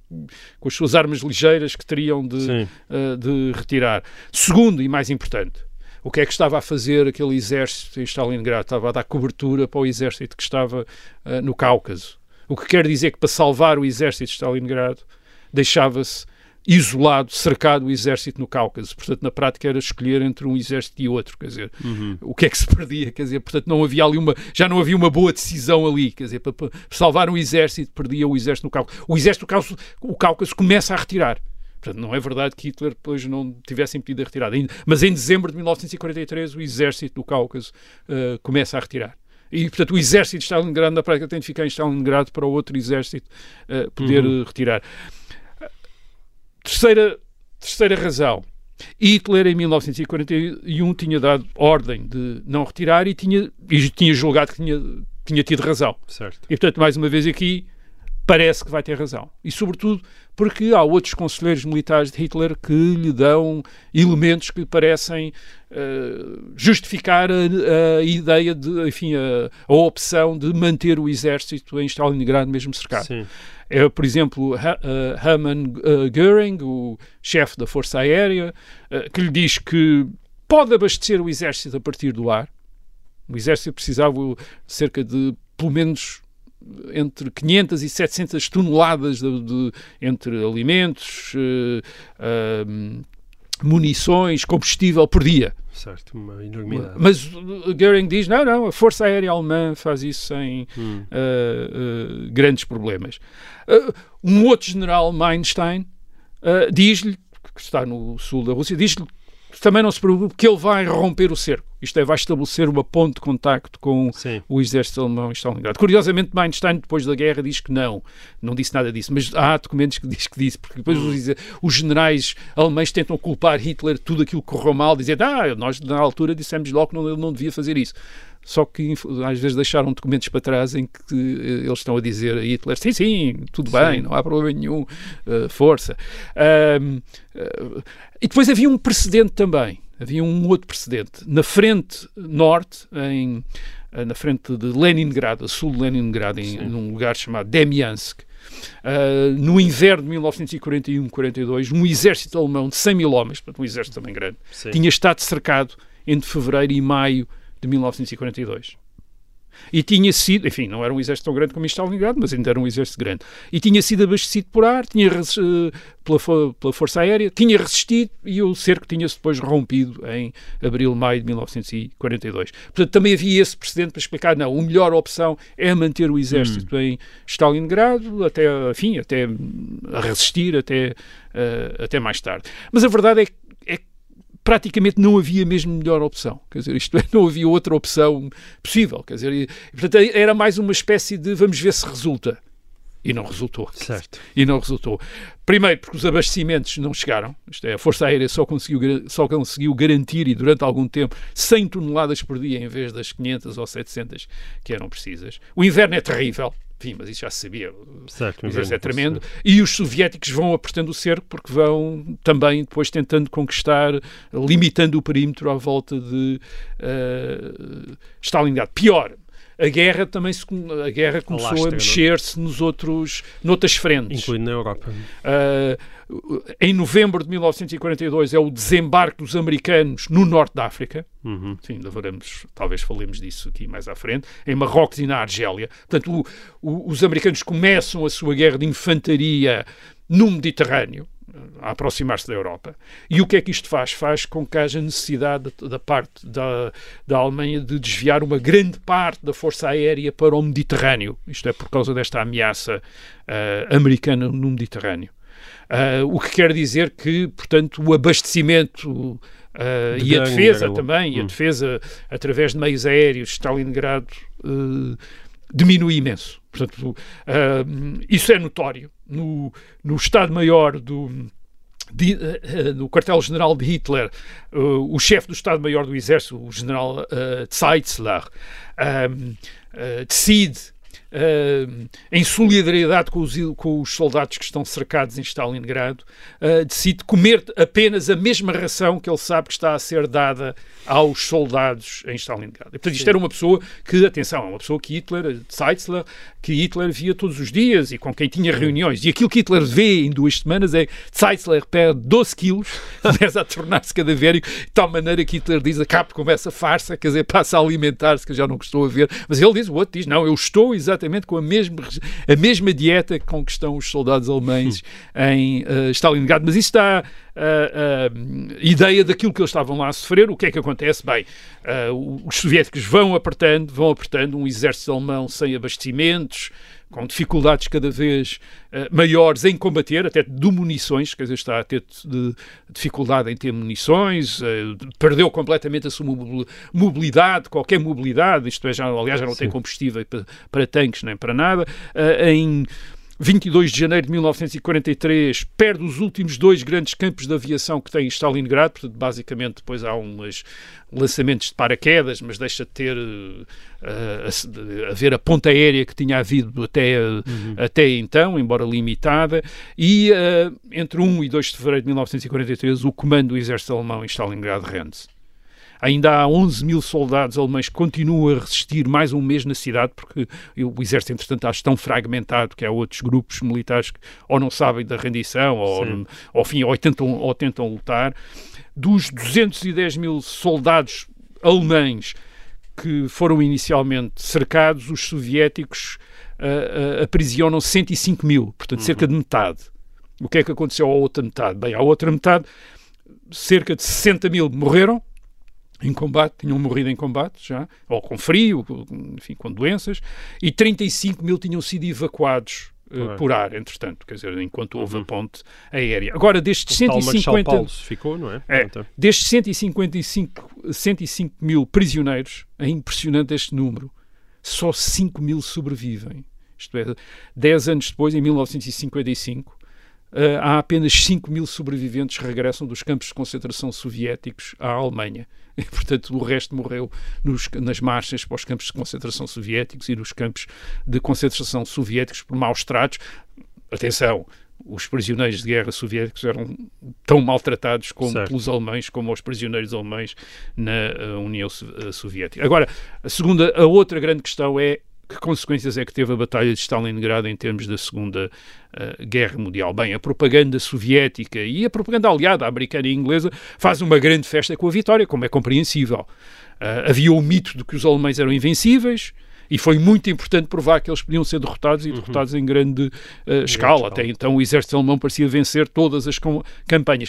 com as suas armas ligeiras que teriam de, uh, de retirar. Segundo, e mais importante, o que é que estava a fazer aquele exército em Stalingrado? Estava a dar cobertura para o exército que estava uh, no Cáucaso. O que quer dizer que para salvar o exército de Stalingrado deixava-se isolado, cercado o exército no Cáucaso. Portanto, na prática era escolher entre um exército e outro, quer dizer, uhum. o que é que se [laughs] perdia, quer dizer, portanto, não havia ali uma, já não havia uma boa decisão ali, quer dizer, para, para salvar um exército, perdia o exército no Cáucaso. O exército no Cáucaso, o Cáucaso começa a retirar. Portanto, não é verdade que Hitler depois não tivesse impedido a retirada. Mas em dezembro de 1943 o exército do Cáucaso uh, começa a retirar. E, portanto, o exército de Stalingrado, na prática, tem de ficar em Stalingrado para o outro exército uh, poder uhum. retirar. Terceira, terceira razão. Hitler, em 1941, tinha dado ordem de não retirar e tinha, e tinha julgado que tinha, tinha tido razão. Certo. E, portanto, mais uma vez aqui, parece que vai ter razão. E, sobretudo, porque há outros conselheiros militares de Hitler que lhe dão elementos que parecem uh, justificar a, a, ideia de, enfim, a, a, opção de manter o exército em Stalingrado mesmo cercado. Sim. É, por exemplo, uh, Hermann uh, Göring, o chefe da Força Aérea, uh, que lhe diz que pode abastecer o exército a partir do ar. O exército precisava cerca de, pelo menos, entre 500 e 700 toneladas de, de entre alimentos, uh, munições, combustível por dia. Certo, uma enormidade. Mas Goering diz, não, não, a Força Aérea Alemã faz isso sem hum. uh, uh, grandes problemas. Uh, um outro general, Meinstein, diz-lhe, que está no sul da Rússia, diz-lhe também não se preocupe que ele vai romper o cerco. Isto é, vai estabelecer uma ponte de contacto com Sim. o exército alemão em Stalingrado. Curiosamente, Einstein, depois da guerra, diz que não. Não disse nada disso. Mas há documentos que diz que disse, porque depois os, os generais alemães tentam culpar Hitler de tudo aquilo que correu mal, dizendo, ah, nós na altura dissemos logo que não, ele não devia fazer isso. Só que às vezes deixaram documentos para trás em que eh, eles estão a dizer a Hitler: sim, sim, tudo bem, não há problema nenhum, eh, força. Ahm, eh, e depois havia um precedente também. Havia um outro precedente. Na frente norte, em, eh, na frente de Leningrado, a sul de Leningrado, em, num lugar chamado Demyansk, Uh, no inverno de 1941-42, um exército alemão de 100 mil homens, portanto um exército também grande, Sim. tinha estado cercado entre fevereiro e maio de 1942. E tinha sido, enfim, não era um exército tão grande como em Stalingrado, mas ainda era um exército grande. E tinha sido abastecido por ar, tinha eh, pela, pela Força Aérea, tinha resistido e o cerco tinha-se depois rompido em abril, maio de 1942. Portanto, também havia esse precedente para explicar, não, a melhor opção é manter o exército em Stalingrado até, enfim, até a resistir até, eh, até mais tarde. Mas a verdade é que é que praticamente não havia mesmo melhor opção. Quer dizer, isto é, não havia outra opção possível. Quer dizer, e, portanto, era mais uma espécie de vamos ver se resulta. E não resultou. Certo. E não resultou. Primeiro, porque os abastecimentos não chegaram. Isto é, a Força Aérea só conseguiu, só conseguiu garantir, e durante algum tempo, 100 toneladas por dia em vez das 500 ou 700 que eram precisas. O inverno é terrível. Enfim, mas isso já se sabia. Certo. O exército é tremendo. E os soviéticos vão apertando o cerco porque vão também depois tentando conquistar, limitando o perímetro à volta de eh, Stalingrado. Pior, a guerra também se, a guerra começou a é? mexer-se nos outros, noutras frentes. Incluindo na Europa. Uh, em novembro de 1942 é o desembarque dos americanos no norte da África. Uhum. Sim, veremos, talvez falemos disso aqui mais à frente, em Marrocos e na Argélia. Portanto, o- o- os americanos começam a sua guerra de infantaria no Mediterrâneo, a aproximar-se da Europa. E o que é que isto faz? Faz com que haja necessidade da, parte da, da Alemanha de desviar uma grande parte da força aérea para o Mediterrâneo. Isto é por causa desta ameaça ah, americana no Mediterrâneo. Ah, o que quer dizer que, portanto, o abastecimento ah, De e a defesa também, e a Hum. defesa através de meios aéreos de Stalingrado eh, diminui imenso. Portanto, ah, isso é notório. No, no Estado-Maior do. de- no quartel-general de Hitler, o chefe do Estado-Maior do Exército, o general uh, Zeitzler, decide, ah, em solidariedade com os, com os soldados que estão cercados em Stalingrado, ah, decide comer apenas a mesma ração que ele sabe que está a ser dada aos soldados em Stalingrado. E, portanto, isto era uma pessoa que, atenção, é uma pessoa que Hitler, Zeitzler, que Hitler via todos os dias e com quem tinha reuniões. E aquilo que Hitler vê em duas semanas é que Zeitzler perde 12 quilos, [laughs] começa a tornar-se cadavérico, de tal maneira que Hitler diz, acaba com essa farsa, quer dizer, passa a alimentar-se, que eu já não gostou a ver. Mas ele diz, o outro diz, não, eu estou exatamente com a mesma, a mesma dieta com que estão os soldados alemães em eh, Stalingrado. Mas isso dá a, a ideia daquilo que eles estavam lá a sofrer. O que é que acontece? Bem, eh, os soviéticos vão apertando, vão apertando um exército alemão sem abastecimentos, com dificuldades cada vez eh, maiores em combater, até de munições, quer dizer, está a ter de- dificuldade em ter munições, eh, perdeu completamente a sua mobil- mobilidade, qualquer mobilidade, isto é, já, aliás, já não tem combustível para, para tanques nem para nada. Eh, em 22 de janeiro de 1943, perde os últimos dois grandes campos de aviação que tem em Stalingrado, portanto, basicamente, depois há uns lançamentos de paraquedas, mas deixa de ter eh, a, de haver a ponta aérea que tinha havido até, até então, embora limitada, e eh, entre 1 e 2 de fevereiro de 1943, o comando do exército alemão em Stalingrado rende-se. Ainda há 11 mil soldados alemães que continuam a resistir mais um mês na cidade, porque o exército, entretanto, está tão fragmentado que há outros grupos militares que ou não sabem da rendição, ou, ou, enfim, ou, tentam, ou tentam lutar. Dos 210 mil soldados alemães que foram inicialmente cercados, os soviéticos ah, ah, aprisionam 105 mil, portanto, cerca de metade. O que é que aconteceu à outra metade? Bem, à outra metade, cerca de 60 mil morreram em combate, tinham morrido em combate já, ou com frio, enfim, com doenças, e 35 mil tinham sido evacuados Claro. por ar, entretanto, quer dizer, enquanto houve a ponte aérea. Agora, destes O tal Marshal 150... Paulo ficou, não é? É, Então, destes 155 105 mil prisioneiros, é impressionante este número, só 5 mil sobrevivem. Isto é, 10 anos depois, em 1955, uh, há apenas 5 mil sobreviventes que regressam dos campos de concentração soviéticos à Alemanha. E, portanto, o resto morreu nos, nas marchas para os campos de concentração soviéticos e nos campos de concentração soviéticos por maus tratos. Atenção, os prisioneiros de guerra soviéticos eram tão maltratados como Certo. pelos alemães como os prisioneiros alemães na eh, União eh, Soviética. Agora, a segunda, a outra grande questão é que consequências é que teve a Batalha de Stalingrado em termos da Segunda eh, Guerra Mundial? Bem, a propaganda soviética e a propaganda aliada, americana e inglesa, faz uma grande festa com a vitória, como é compreensível. Ah, havia o mito de que os alemães eram invencíveis, e foi muito importante provar que eles podiam ser derrotados e derrotados em grande eh, escala. escala. Até então o exército alemão parecia vencer todas as campanhas.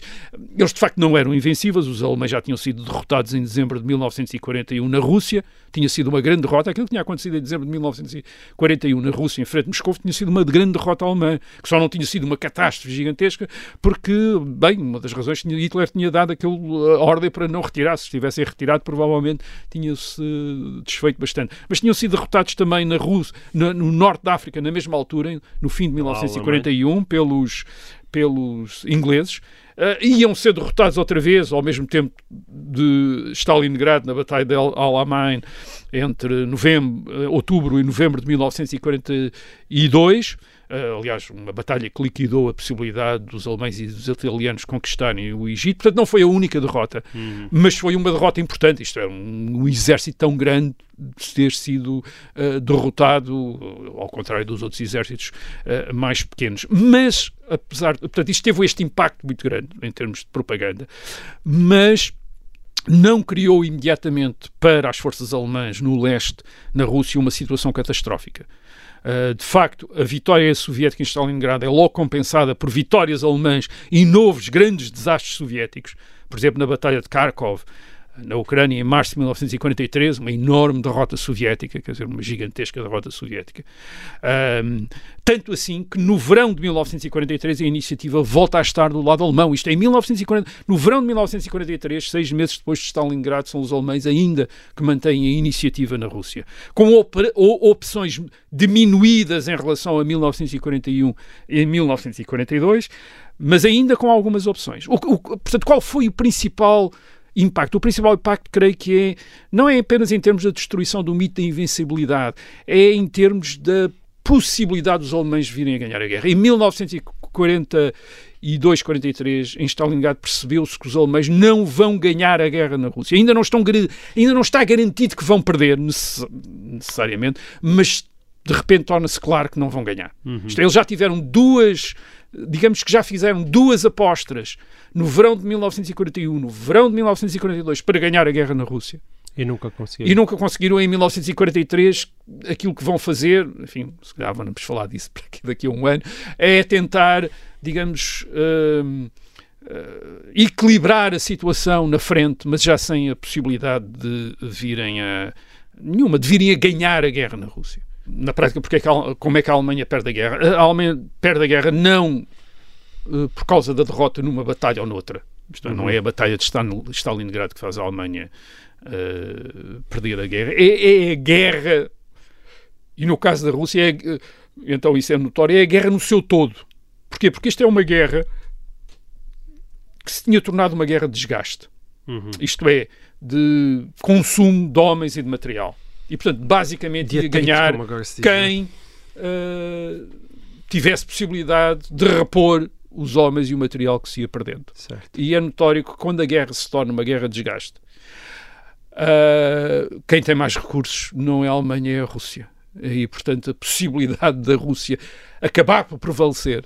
Eles de facto não eram invencíveis, os alemães já tinham sido derrotados em dezembro de 1941 na Rússia, tinha sido uma grande derrota. Aquilo que tinha acontecido em dezembro de 1941 na Rússia, em frente a Moscou, tinha sido uma grande derrota alemã, que só não tinha sido uma catástrofe gigantesca, porque, bem, uma das razões que Hitler tinha dado aquela ordem para não retirar. Se tivessem retirado, provavelmente tinha-se eh, desfeito bastante. Mas tinham sido derrotados também na Rússia, na- no norte da África, na mesma altura, no fim de 1941, pelos, pelos ingleses. Ah, iam ser derrotados outra vez, ao mesmo tempo de Stalingrado, na Batalha de Al- Alamein, entre novembro, eh, outubro e novembro de 1942. Ah, aliás, uma batalha que liquidou a possibilidade dos alemães e dos italianos conquistarem o Egito. Portanto, não foi a única derrota, mas foi uma derrota importante. Isto é, um, um exército tão grande de ter sido ah, derrotado, ao contrário dos outros exércitos ah, mais pequenos. Mas, apesar, portanto, isto teve este impacto muito grande em termos de propaganda, mas não criou imediatamente para as forças alemãs no leste, na Rússia, uma situação catastrófica. Uh, de facto, a vitória soviética em Stalingrado é logo compensada por vitórias alemãs e novos grandes desastres soviéticos. Por exemplo, na Batalha de Kharkov, na Ucrânia, em março de 1943, uma enorme derrota soviética, quer dizer, uma gigantesca derrota soviética. Um, tanto assim que no verão de 1943 a iniciativa volta a estar do lado alemão. Isto é, em 1940, no verão de 1943, seis meses depois de Stalingrado, são os alemães ainda que mantêm a iniciativa na Rússia. Com opera- o- opções diminuídas em relação a 1941 e 1942, mas ainda com algumas opções. O- o- portanto, qual foi o principal impacto? O principal impacto, creio que é, não é apenas em termos da destruição do mito da invencibilidade, é em termos da possibilidade dos alemães virem a ganhar a guerra. Em 1942, 43, em Stalingrado, percebeu-se que os alemães não vão ganhar a guerra na Rússia. Ainda não, estão, ainda não está garantido que vão perder, necess- necessariamente, mas de repente torna-se claro que não vão ganhar. Isto é, eles já tiveram duas, digamos que já fizeram duas apostas no verão de 1941, no verão de 1942, para ganhar a guerra na Rússia. E nunca consegui. E nunca conseguiram em 1943 aquilo que vão fazer, enfim, se calhar vamos falar disso [laughs] daqui a um ano, é tentar, digamos, hum, eh, equilibrar a situação na frente, mas já sem a possibilidade de virem a nenhuma, de virem a ganhar a guerra na Rússia. Na prática, porque é a como é que a Alemanha perde a guerra? A Alemanha perde a guerra não eh, por causa da derrota numa batalha ou noutra. Isto é, não é a batalha de Stalin- Stalingrado que faz a Alemanha eh, perder a guerra. É, é a guerra, e no caso da Rússia, é, eh, então isso é notório, é a guerra no seu todo. Porquê? Porque isto é uma guerra que se tinha tornado uma guerra de desgaste. Uhum. Isto é, de consumo de homens e de material. E, portanto, basicamente ia ganhar quem eh, tivesse possibilidade de repor os homens e o material que se ia perdendo. Certo. E é notório que quando a guerra se torna uma guerra de desgaste, ah, quem tem mais recursos não é a Alemanha, é a Rússia. E, portanto, a possibilidade da Rússia acabar por prevalecer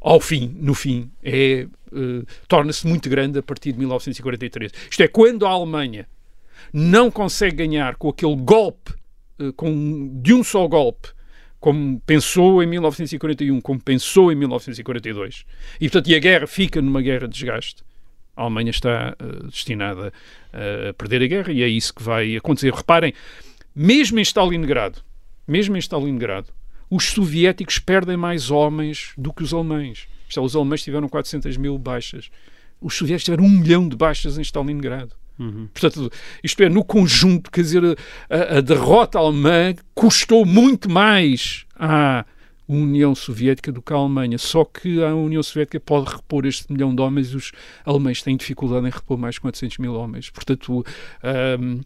ao fim, no fim, é, eh, torna-se muito grande a partir de 1943. Isto é, quando a Alemanha não consegue ganhar com aquele golpe, eh, com, de um só golpe, como pensou em 1941, como pensou em 1942, e portanto e a guerra fica numa guerra de desgaste, a Alemanha está eh, destinada eh, a perder a guerra e é isso que vai acontecer. Reparem, mesmo em Stalingrado, mesmo em Stalingrado, os soviéticos perdem mais homens do que os alemães. É, os alemães tiveram 400 mil baixas. Os soviéticos tiveram um milhão de baixas em Stalingrado. Uhum. Portanto, isto é, no conjunto, quer dizer, a, a derrota alemã custou muito mais à União Soviética do que à Alemanha. Só que a União Soviética pode repor este milhão de homens e os alemães têm dificuldade em repor mais 400 mil homens. Portanto, hum,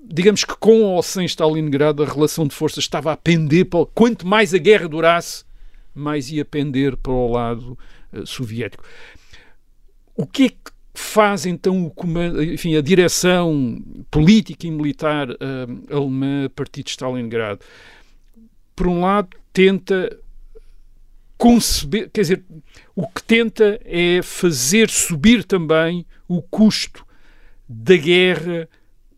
digamos que com ou sem Stalingrado a relação de forças estava a pender para, quanto mais a guerra durasse mais ia pender para o lado uh, soviético o que é que faz então o comando, enfim, a direção política e militar uh, alemã a partir de Stalingrado por um lado tenta conceber, quer dizer, o que tenta é fazer subir também o custo da guerra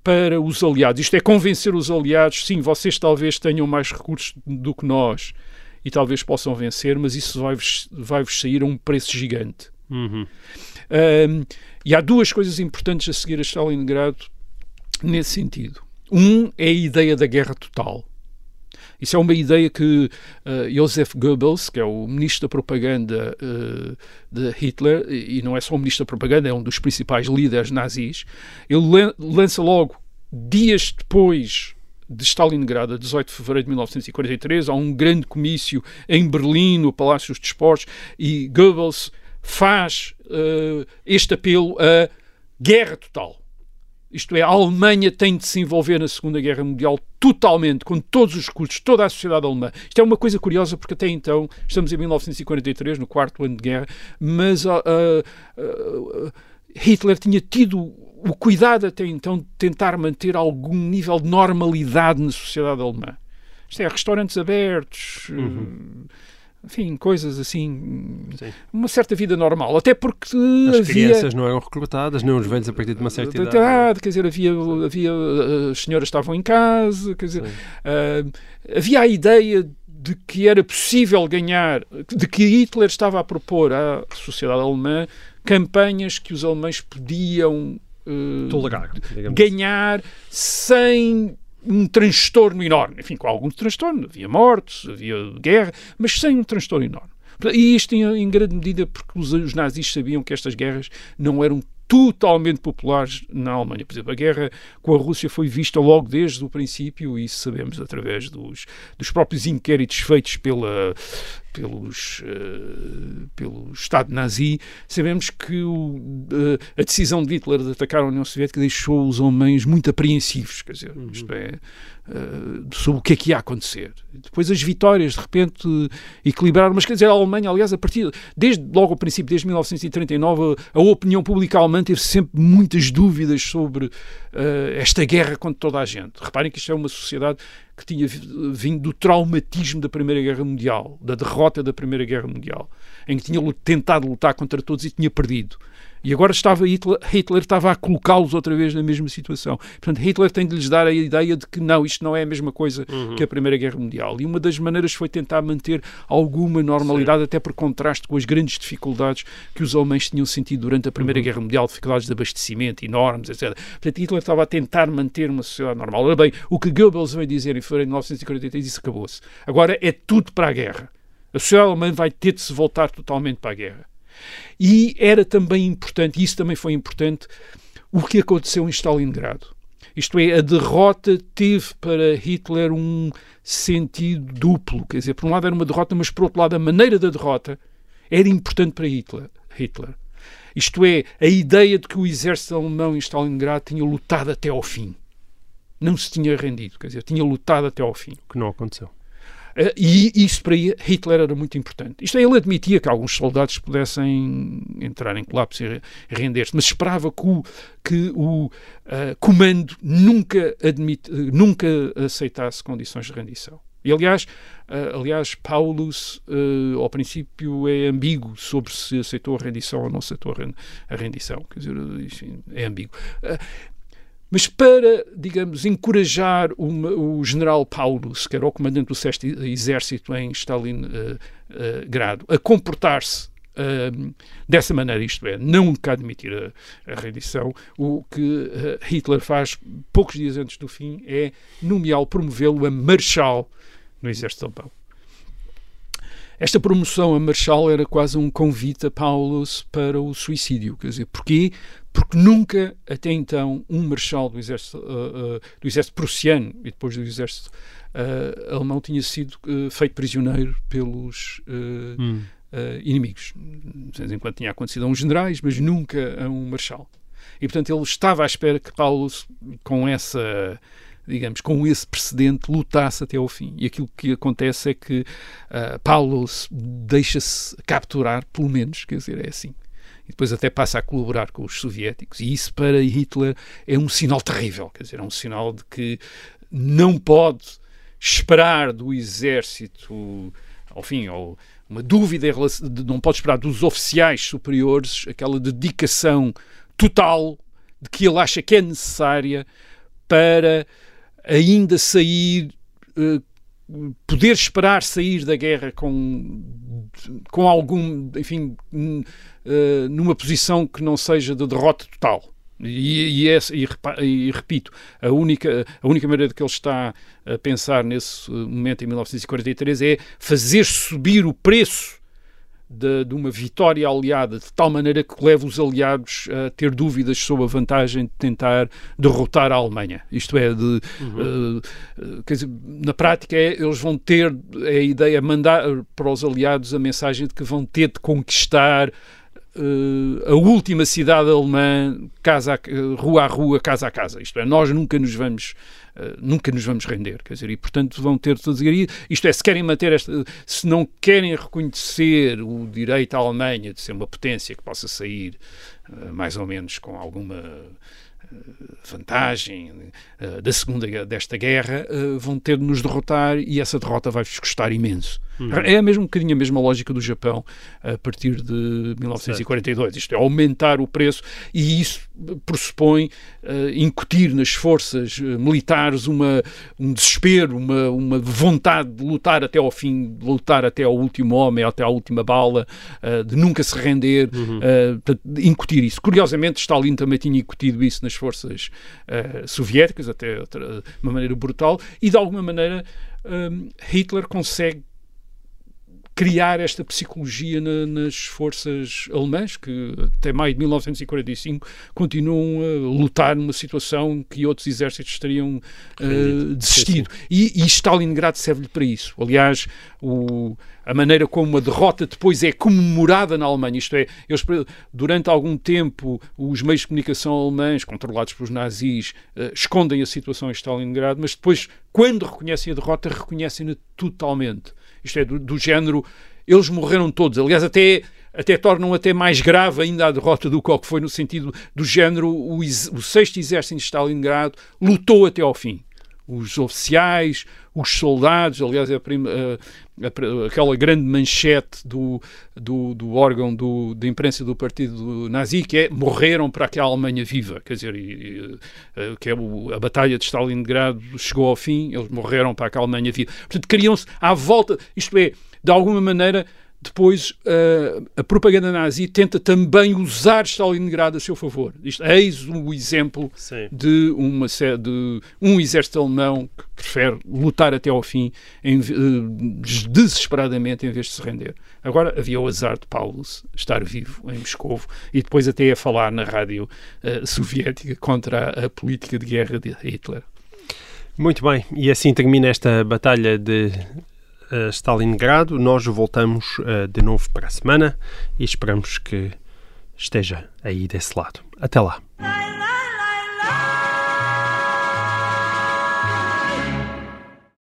para os aliados. Isto é convencer os aliados, sim, vocês talvez tenham mais recursos do que nós e talvez possam vencer, mas isso vai-vos vai sair a um preço gigante. Uhum. Um, e há duas coisas importantes a seguir a Stalingrado nesse sentido. Um é a ideia da guerra total. Isso é uma ideia que uh, Joseph Goebbels, que é o ministro da propaganda uh, de Hitler, e não é só o ministro da propaganda, é um dos principais líderes nazis, ele lança logo, dias depois de Stalingrado, a 18 de fevereiro de 1943, há um grande comício em Berlim, no Palácio dos Desportos, e Goebbels faz uh, este apelo a guerra total. Isto é, a Alemanha tem de se envolver na Segunda Guerra Mundial totalmente, com todos os custos, toda a sociedade alemã. Isto é uma coisa curiosa, porque até então, estamos em 1943, no quarto ano de guerra, mas uh, uh, Hitler tinha tido o cuidado até então de tentar manter algum nível de normalidade na sociedade alemã. Isto é, restaurantes abertos. Uhum enfim, coisas assim, Sim. uma certa vida normal, até porque as havia... crianças não eram recrutadas, nem os velhos a partir de uma certa idade. quer dizer, havia, havia, as senhoras estavam em casa, quer dizer, uh, havia a ideia de que era possível ganhar, de que Hitler estava a propor à sociedade alemã campanhas que os alemães podiam uh, tolerar, ganhar sem um transtorno enorme. Enfim, com algum transtorno. Havia mortes, havia guerra, mas sem um transtorno enorme. E isto em, em grande medida porque os, os nazis sabiam que estas guerras não eram totalmente populares na Alemanha. Por exemplo, a guerra com a Rússia foi vista logo desde o princípio, e isso sabemos através dos, dos próprios inquéritos feitos pela, pelos, uh, pelo Estado nazi, sabemos que o, uh, a decisão de Hitler de atacar a União Soviética deixou os alemães muito apreensivos, quer dizer, uhum. isto é, uh, sobre o que é que ia acontecer. Depois as vitórias, de repente, equilibraram, mas quer dizer, a Alemanha, aliás, a partir, desde logo ao princípio, desde 1939, a, a opinião pública alemã teve sempre muitas dúvidas sobre esta guerra contra toda a gente. Reparem que isto é uma sociedade que tinha vindo do traumatismo da Primeira Guerra Mundial, da derrota da Primeira Guerra Mundial, em que tinha tentado lutar contra todos e tinha perdido. E agora estava Hitler, Hitler estava a colocá-los outra vez na mesma situação. Portanto, Hitler tem de lhes dar a ideia de que não, isto não é a mesma coisa uhum. que a Primeira Guerra Mundial. E uma das maneiras foi tentar manter alguma normalidade, Sim. até por contraste com as grandes dificuldades que os alemães tinham sentido durante a Primeira uhum. Guerra Mundial, dificuldades de abastecimento enormes, etc. Portanto, Hitler estava a tentar manter uma sociedade normal. Ora bem, o que Goebbels veio dizer em fevereiro de 1943, isso acabou-se. Agora é tudo para a guerra. A sociedade alemã vai ter de se voltar totalmente para a guerra. E era também importante, e isso também foi importante, o que aconteceu em Stalingrado. Isto é, a derrota teve para Hitler um sentido duplo. Quer dizer, por um lado era uma derrota, mas por outro lado a maneira da derrota era importante para Hitler. Hitler. Isto é, a ideia de que o exército alemão em Stalingrado tinha lutado até ao fim. Não se tinha rendido, quer dizer, tinha lutado até ao fim. Que não aconteceu. Uh, e isso para Hitler era muito importante. Isto é, ele admitia que alguns soldados pudessem entrar em colapso e render-se, mas esperava que o, que o uh, comando nunca, admit, nunca aceitasse condições de rendição. E, aliás, uh, aliás Paulus, ao princípio, é ambíguo sobre se aceitou a rendição ou não aceitou a rendição. Quer dizer, enfim, é ambíguo. Mas para, digamos, encorajar o, general Paulus, que era o comandante do sexto exército em Stalingrado, uh, uh, a comportar-se uh, dessa maneira, isto é, nunca admitir a, a rendição, o que Hitler faz poucos dias antes do fim é nomeá-lo, promovê-lo a marshal no exército alemão. Esta promoção a Marshal era quase um convite a Paulus para o suicídio. Quer dizer, porquê? Porque nunca, até então, um Marshal do exército, uh, uh, do exército prussiano e depois do exército uh, alemão tinha sido feito prisioneiro pelos hum. inimigos. De vez em quando tinha acontecido a uns generais, mas nunca a um Marshal. E, portanto, ele estava à espera que Paulus, com essa digamos, com esse precedente, lutasse até ao fim. E aquilo que acontece é que uh, Paulo deixa-se capturar, pelo menos, quer dizer, é assim. E depois até passa a colaborar com os soviéticos. E isso para Hitler é um sinal terrível, quer dizer, é um sinal de que não pode esperar do exército, ao fim, ou uma dúvida em relação, não pode esperar dos oficiais superiores aquela dedicação total de que ele acha que é necessária para ainda sair, uh, poder esperar sair da guerra com, com algum, enfim, uh, numa posição que não seja de derrota total. E, e, é, e, repito, a única, a única maneira que ele está a pensar nesse momento, em 1943, é fazer subir o preço de, de, uma vitória aliada de tal maneira que leva os aliados a ter dúvidas sobre a vantagem de tentar derrotar a Alemanha. Isto é, de, uhum. uh, dizer, na prática é, eles vão ter a ideia, mandar para os aliados a mensagem de que vão ter de conquistar Uh, a última cidade alemã, casa a, uh, rua a rua, casa a casa. Isto é, nós nunca nos vamos nunca nos vamos render, quer dizer, e portanto vão ter de dizer isto é, se querem manter esta, se não querem reconhecer o direito à Alemanha de ser uma potência que possa sair mais ou menos com alguma vantagem da segunda desta guerra, vão ter de nos derrotar e essa derrota vai-vos custar imenso. Uhum. É mesmo um bocadinho a mesma lógica do Japão a partir de 1942. Certo. Isto é, aumentar o preço e isso pressupõe uh, incutir nas forças uh, militares uma, um desespero, uma, uma vontade de lutar até ao fim, de lutar até ao último homem, até à última bala, uh, de nunca se render, uhum. incutir isso. Curiosamente, Stalin também tinha incutido isso nas forças soviéticas, até de uma maneira brutal, e de alguma maneira Hitler consegue criar esta psicologia na, nas forças alemãs, que até maio de 1945 continuam a lutar numa situação que outros exércitos teriam uh, desistido. E, e Stalingrado serve-lhe para isso. Aliás, o, a maneira como a derrota depois é comemorada na Alemanha, isto é, eles, durante algum tempo os meios de comunicação alemães, controlados pelos nazis, uh, escondem a situação em Stalingrado, mas depois, quando reconhecem a derrota, reconhecem-na totalmente. Isto é, do, do género, eles morreram todos. Aliás, até até tornam até mais grave ainda a derrota do que foi no sentido do género o, o sexto exército de Stalingrado lutou até ao fim os oficiais, os soldados, aliás, é a prima, a, a, aquela grande manchete do, do, do órgão do, de imprensa do partido nazi, que é morreram para aquela Alemanha viva, quer dizer, e, e, eh, que é o, a batalha de Stalingrado chegou ao fim, eles morreram para aquela Alemanha viva. Portanto, criam-se à volta, isto é, de alguma maneira, depois, uh, a propaganda nazi tenta também usar Stalingrado a seu favor. Isto, eis o exemplo de, uma, de um exército alemão que prefere lutar até ao fim, em, uh, desesperadamente, em vez de se render. Agora, havia o azar de Paulus estar vivo em Moscou e depois até a falar na rádio uh, soviética contra a, a política de guerra de Hitler. Muito bem, e assim termina esta batalha de uh, Stalingrado. Nós voltamos uh, de novo para a semana e esperamos que esteja aí desse lado. Até lá.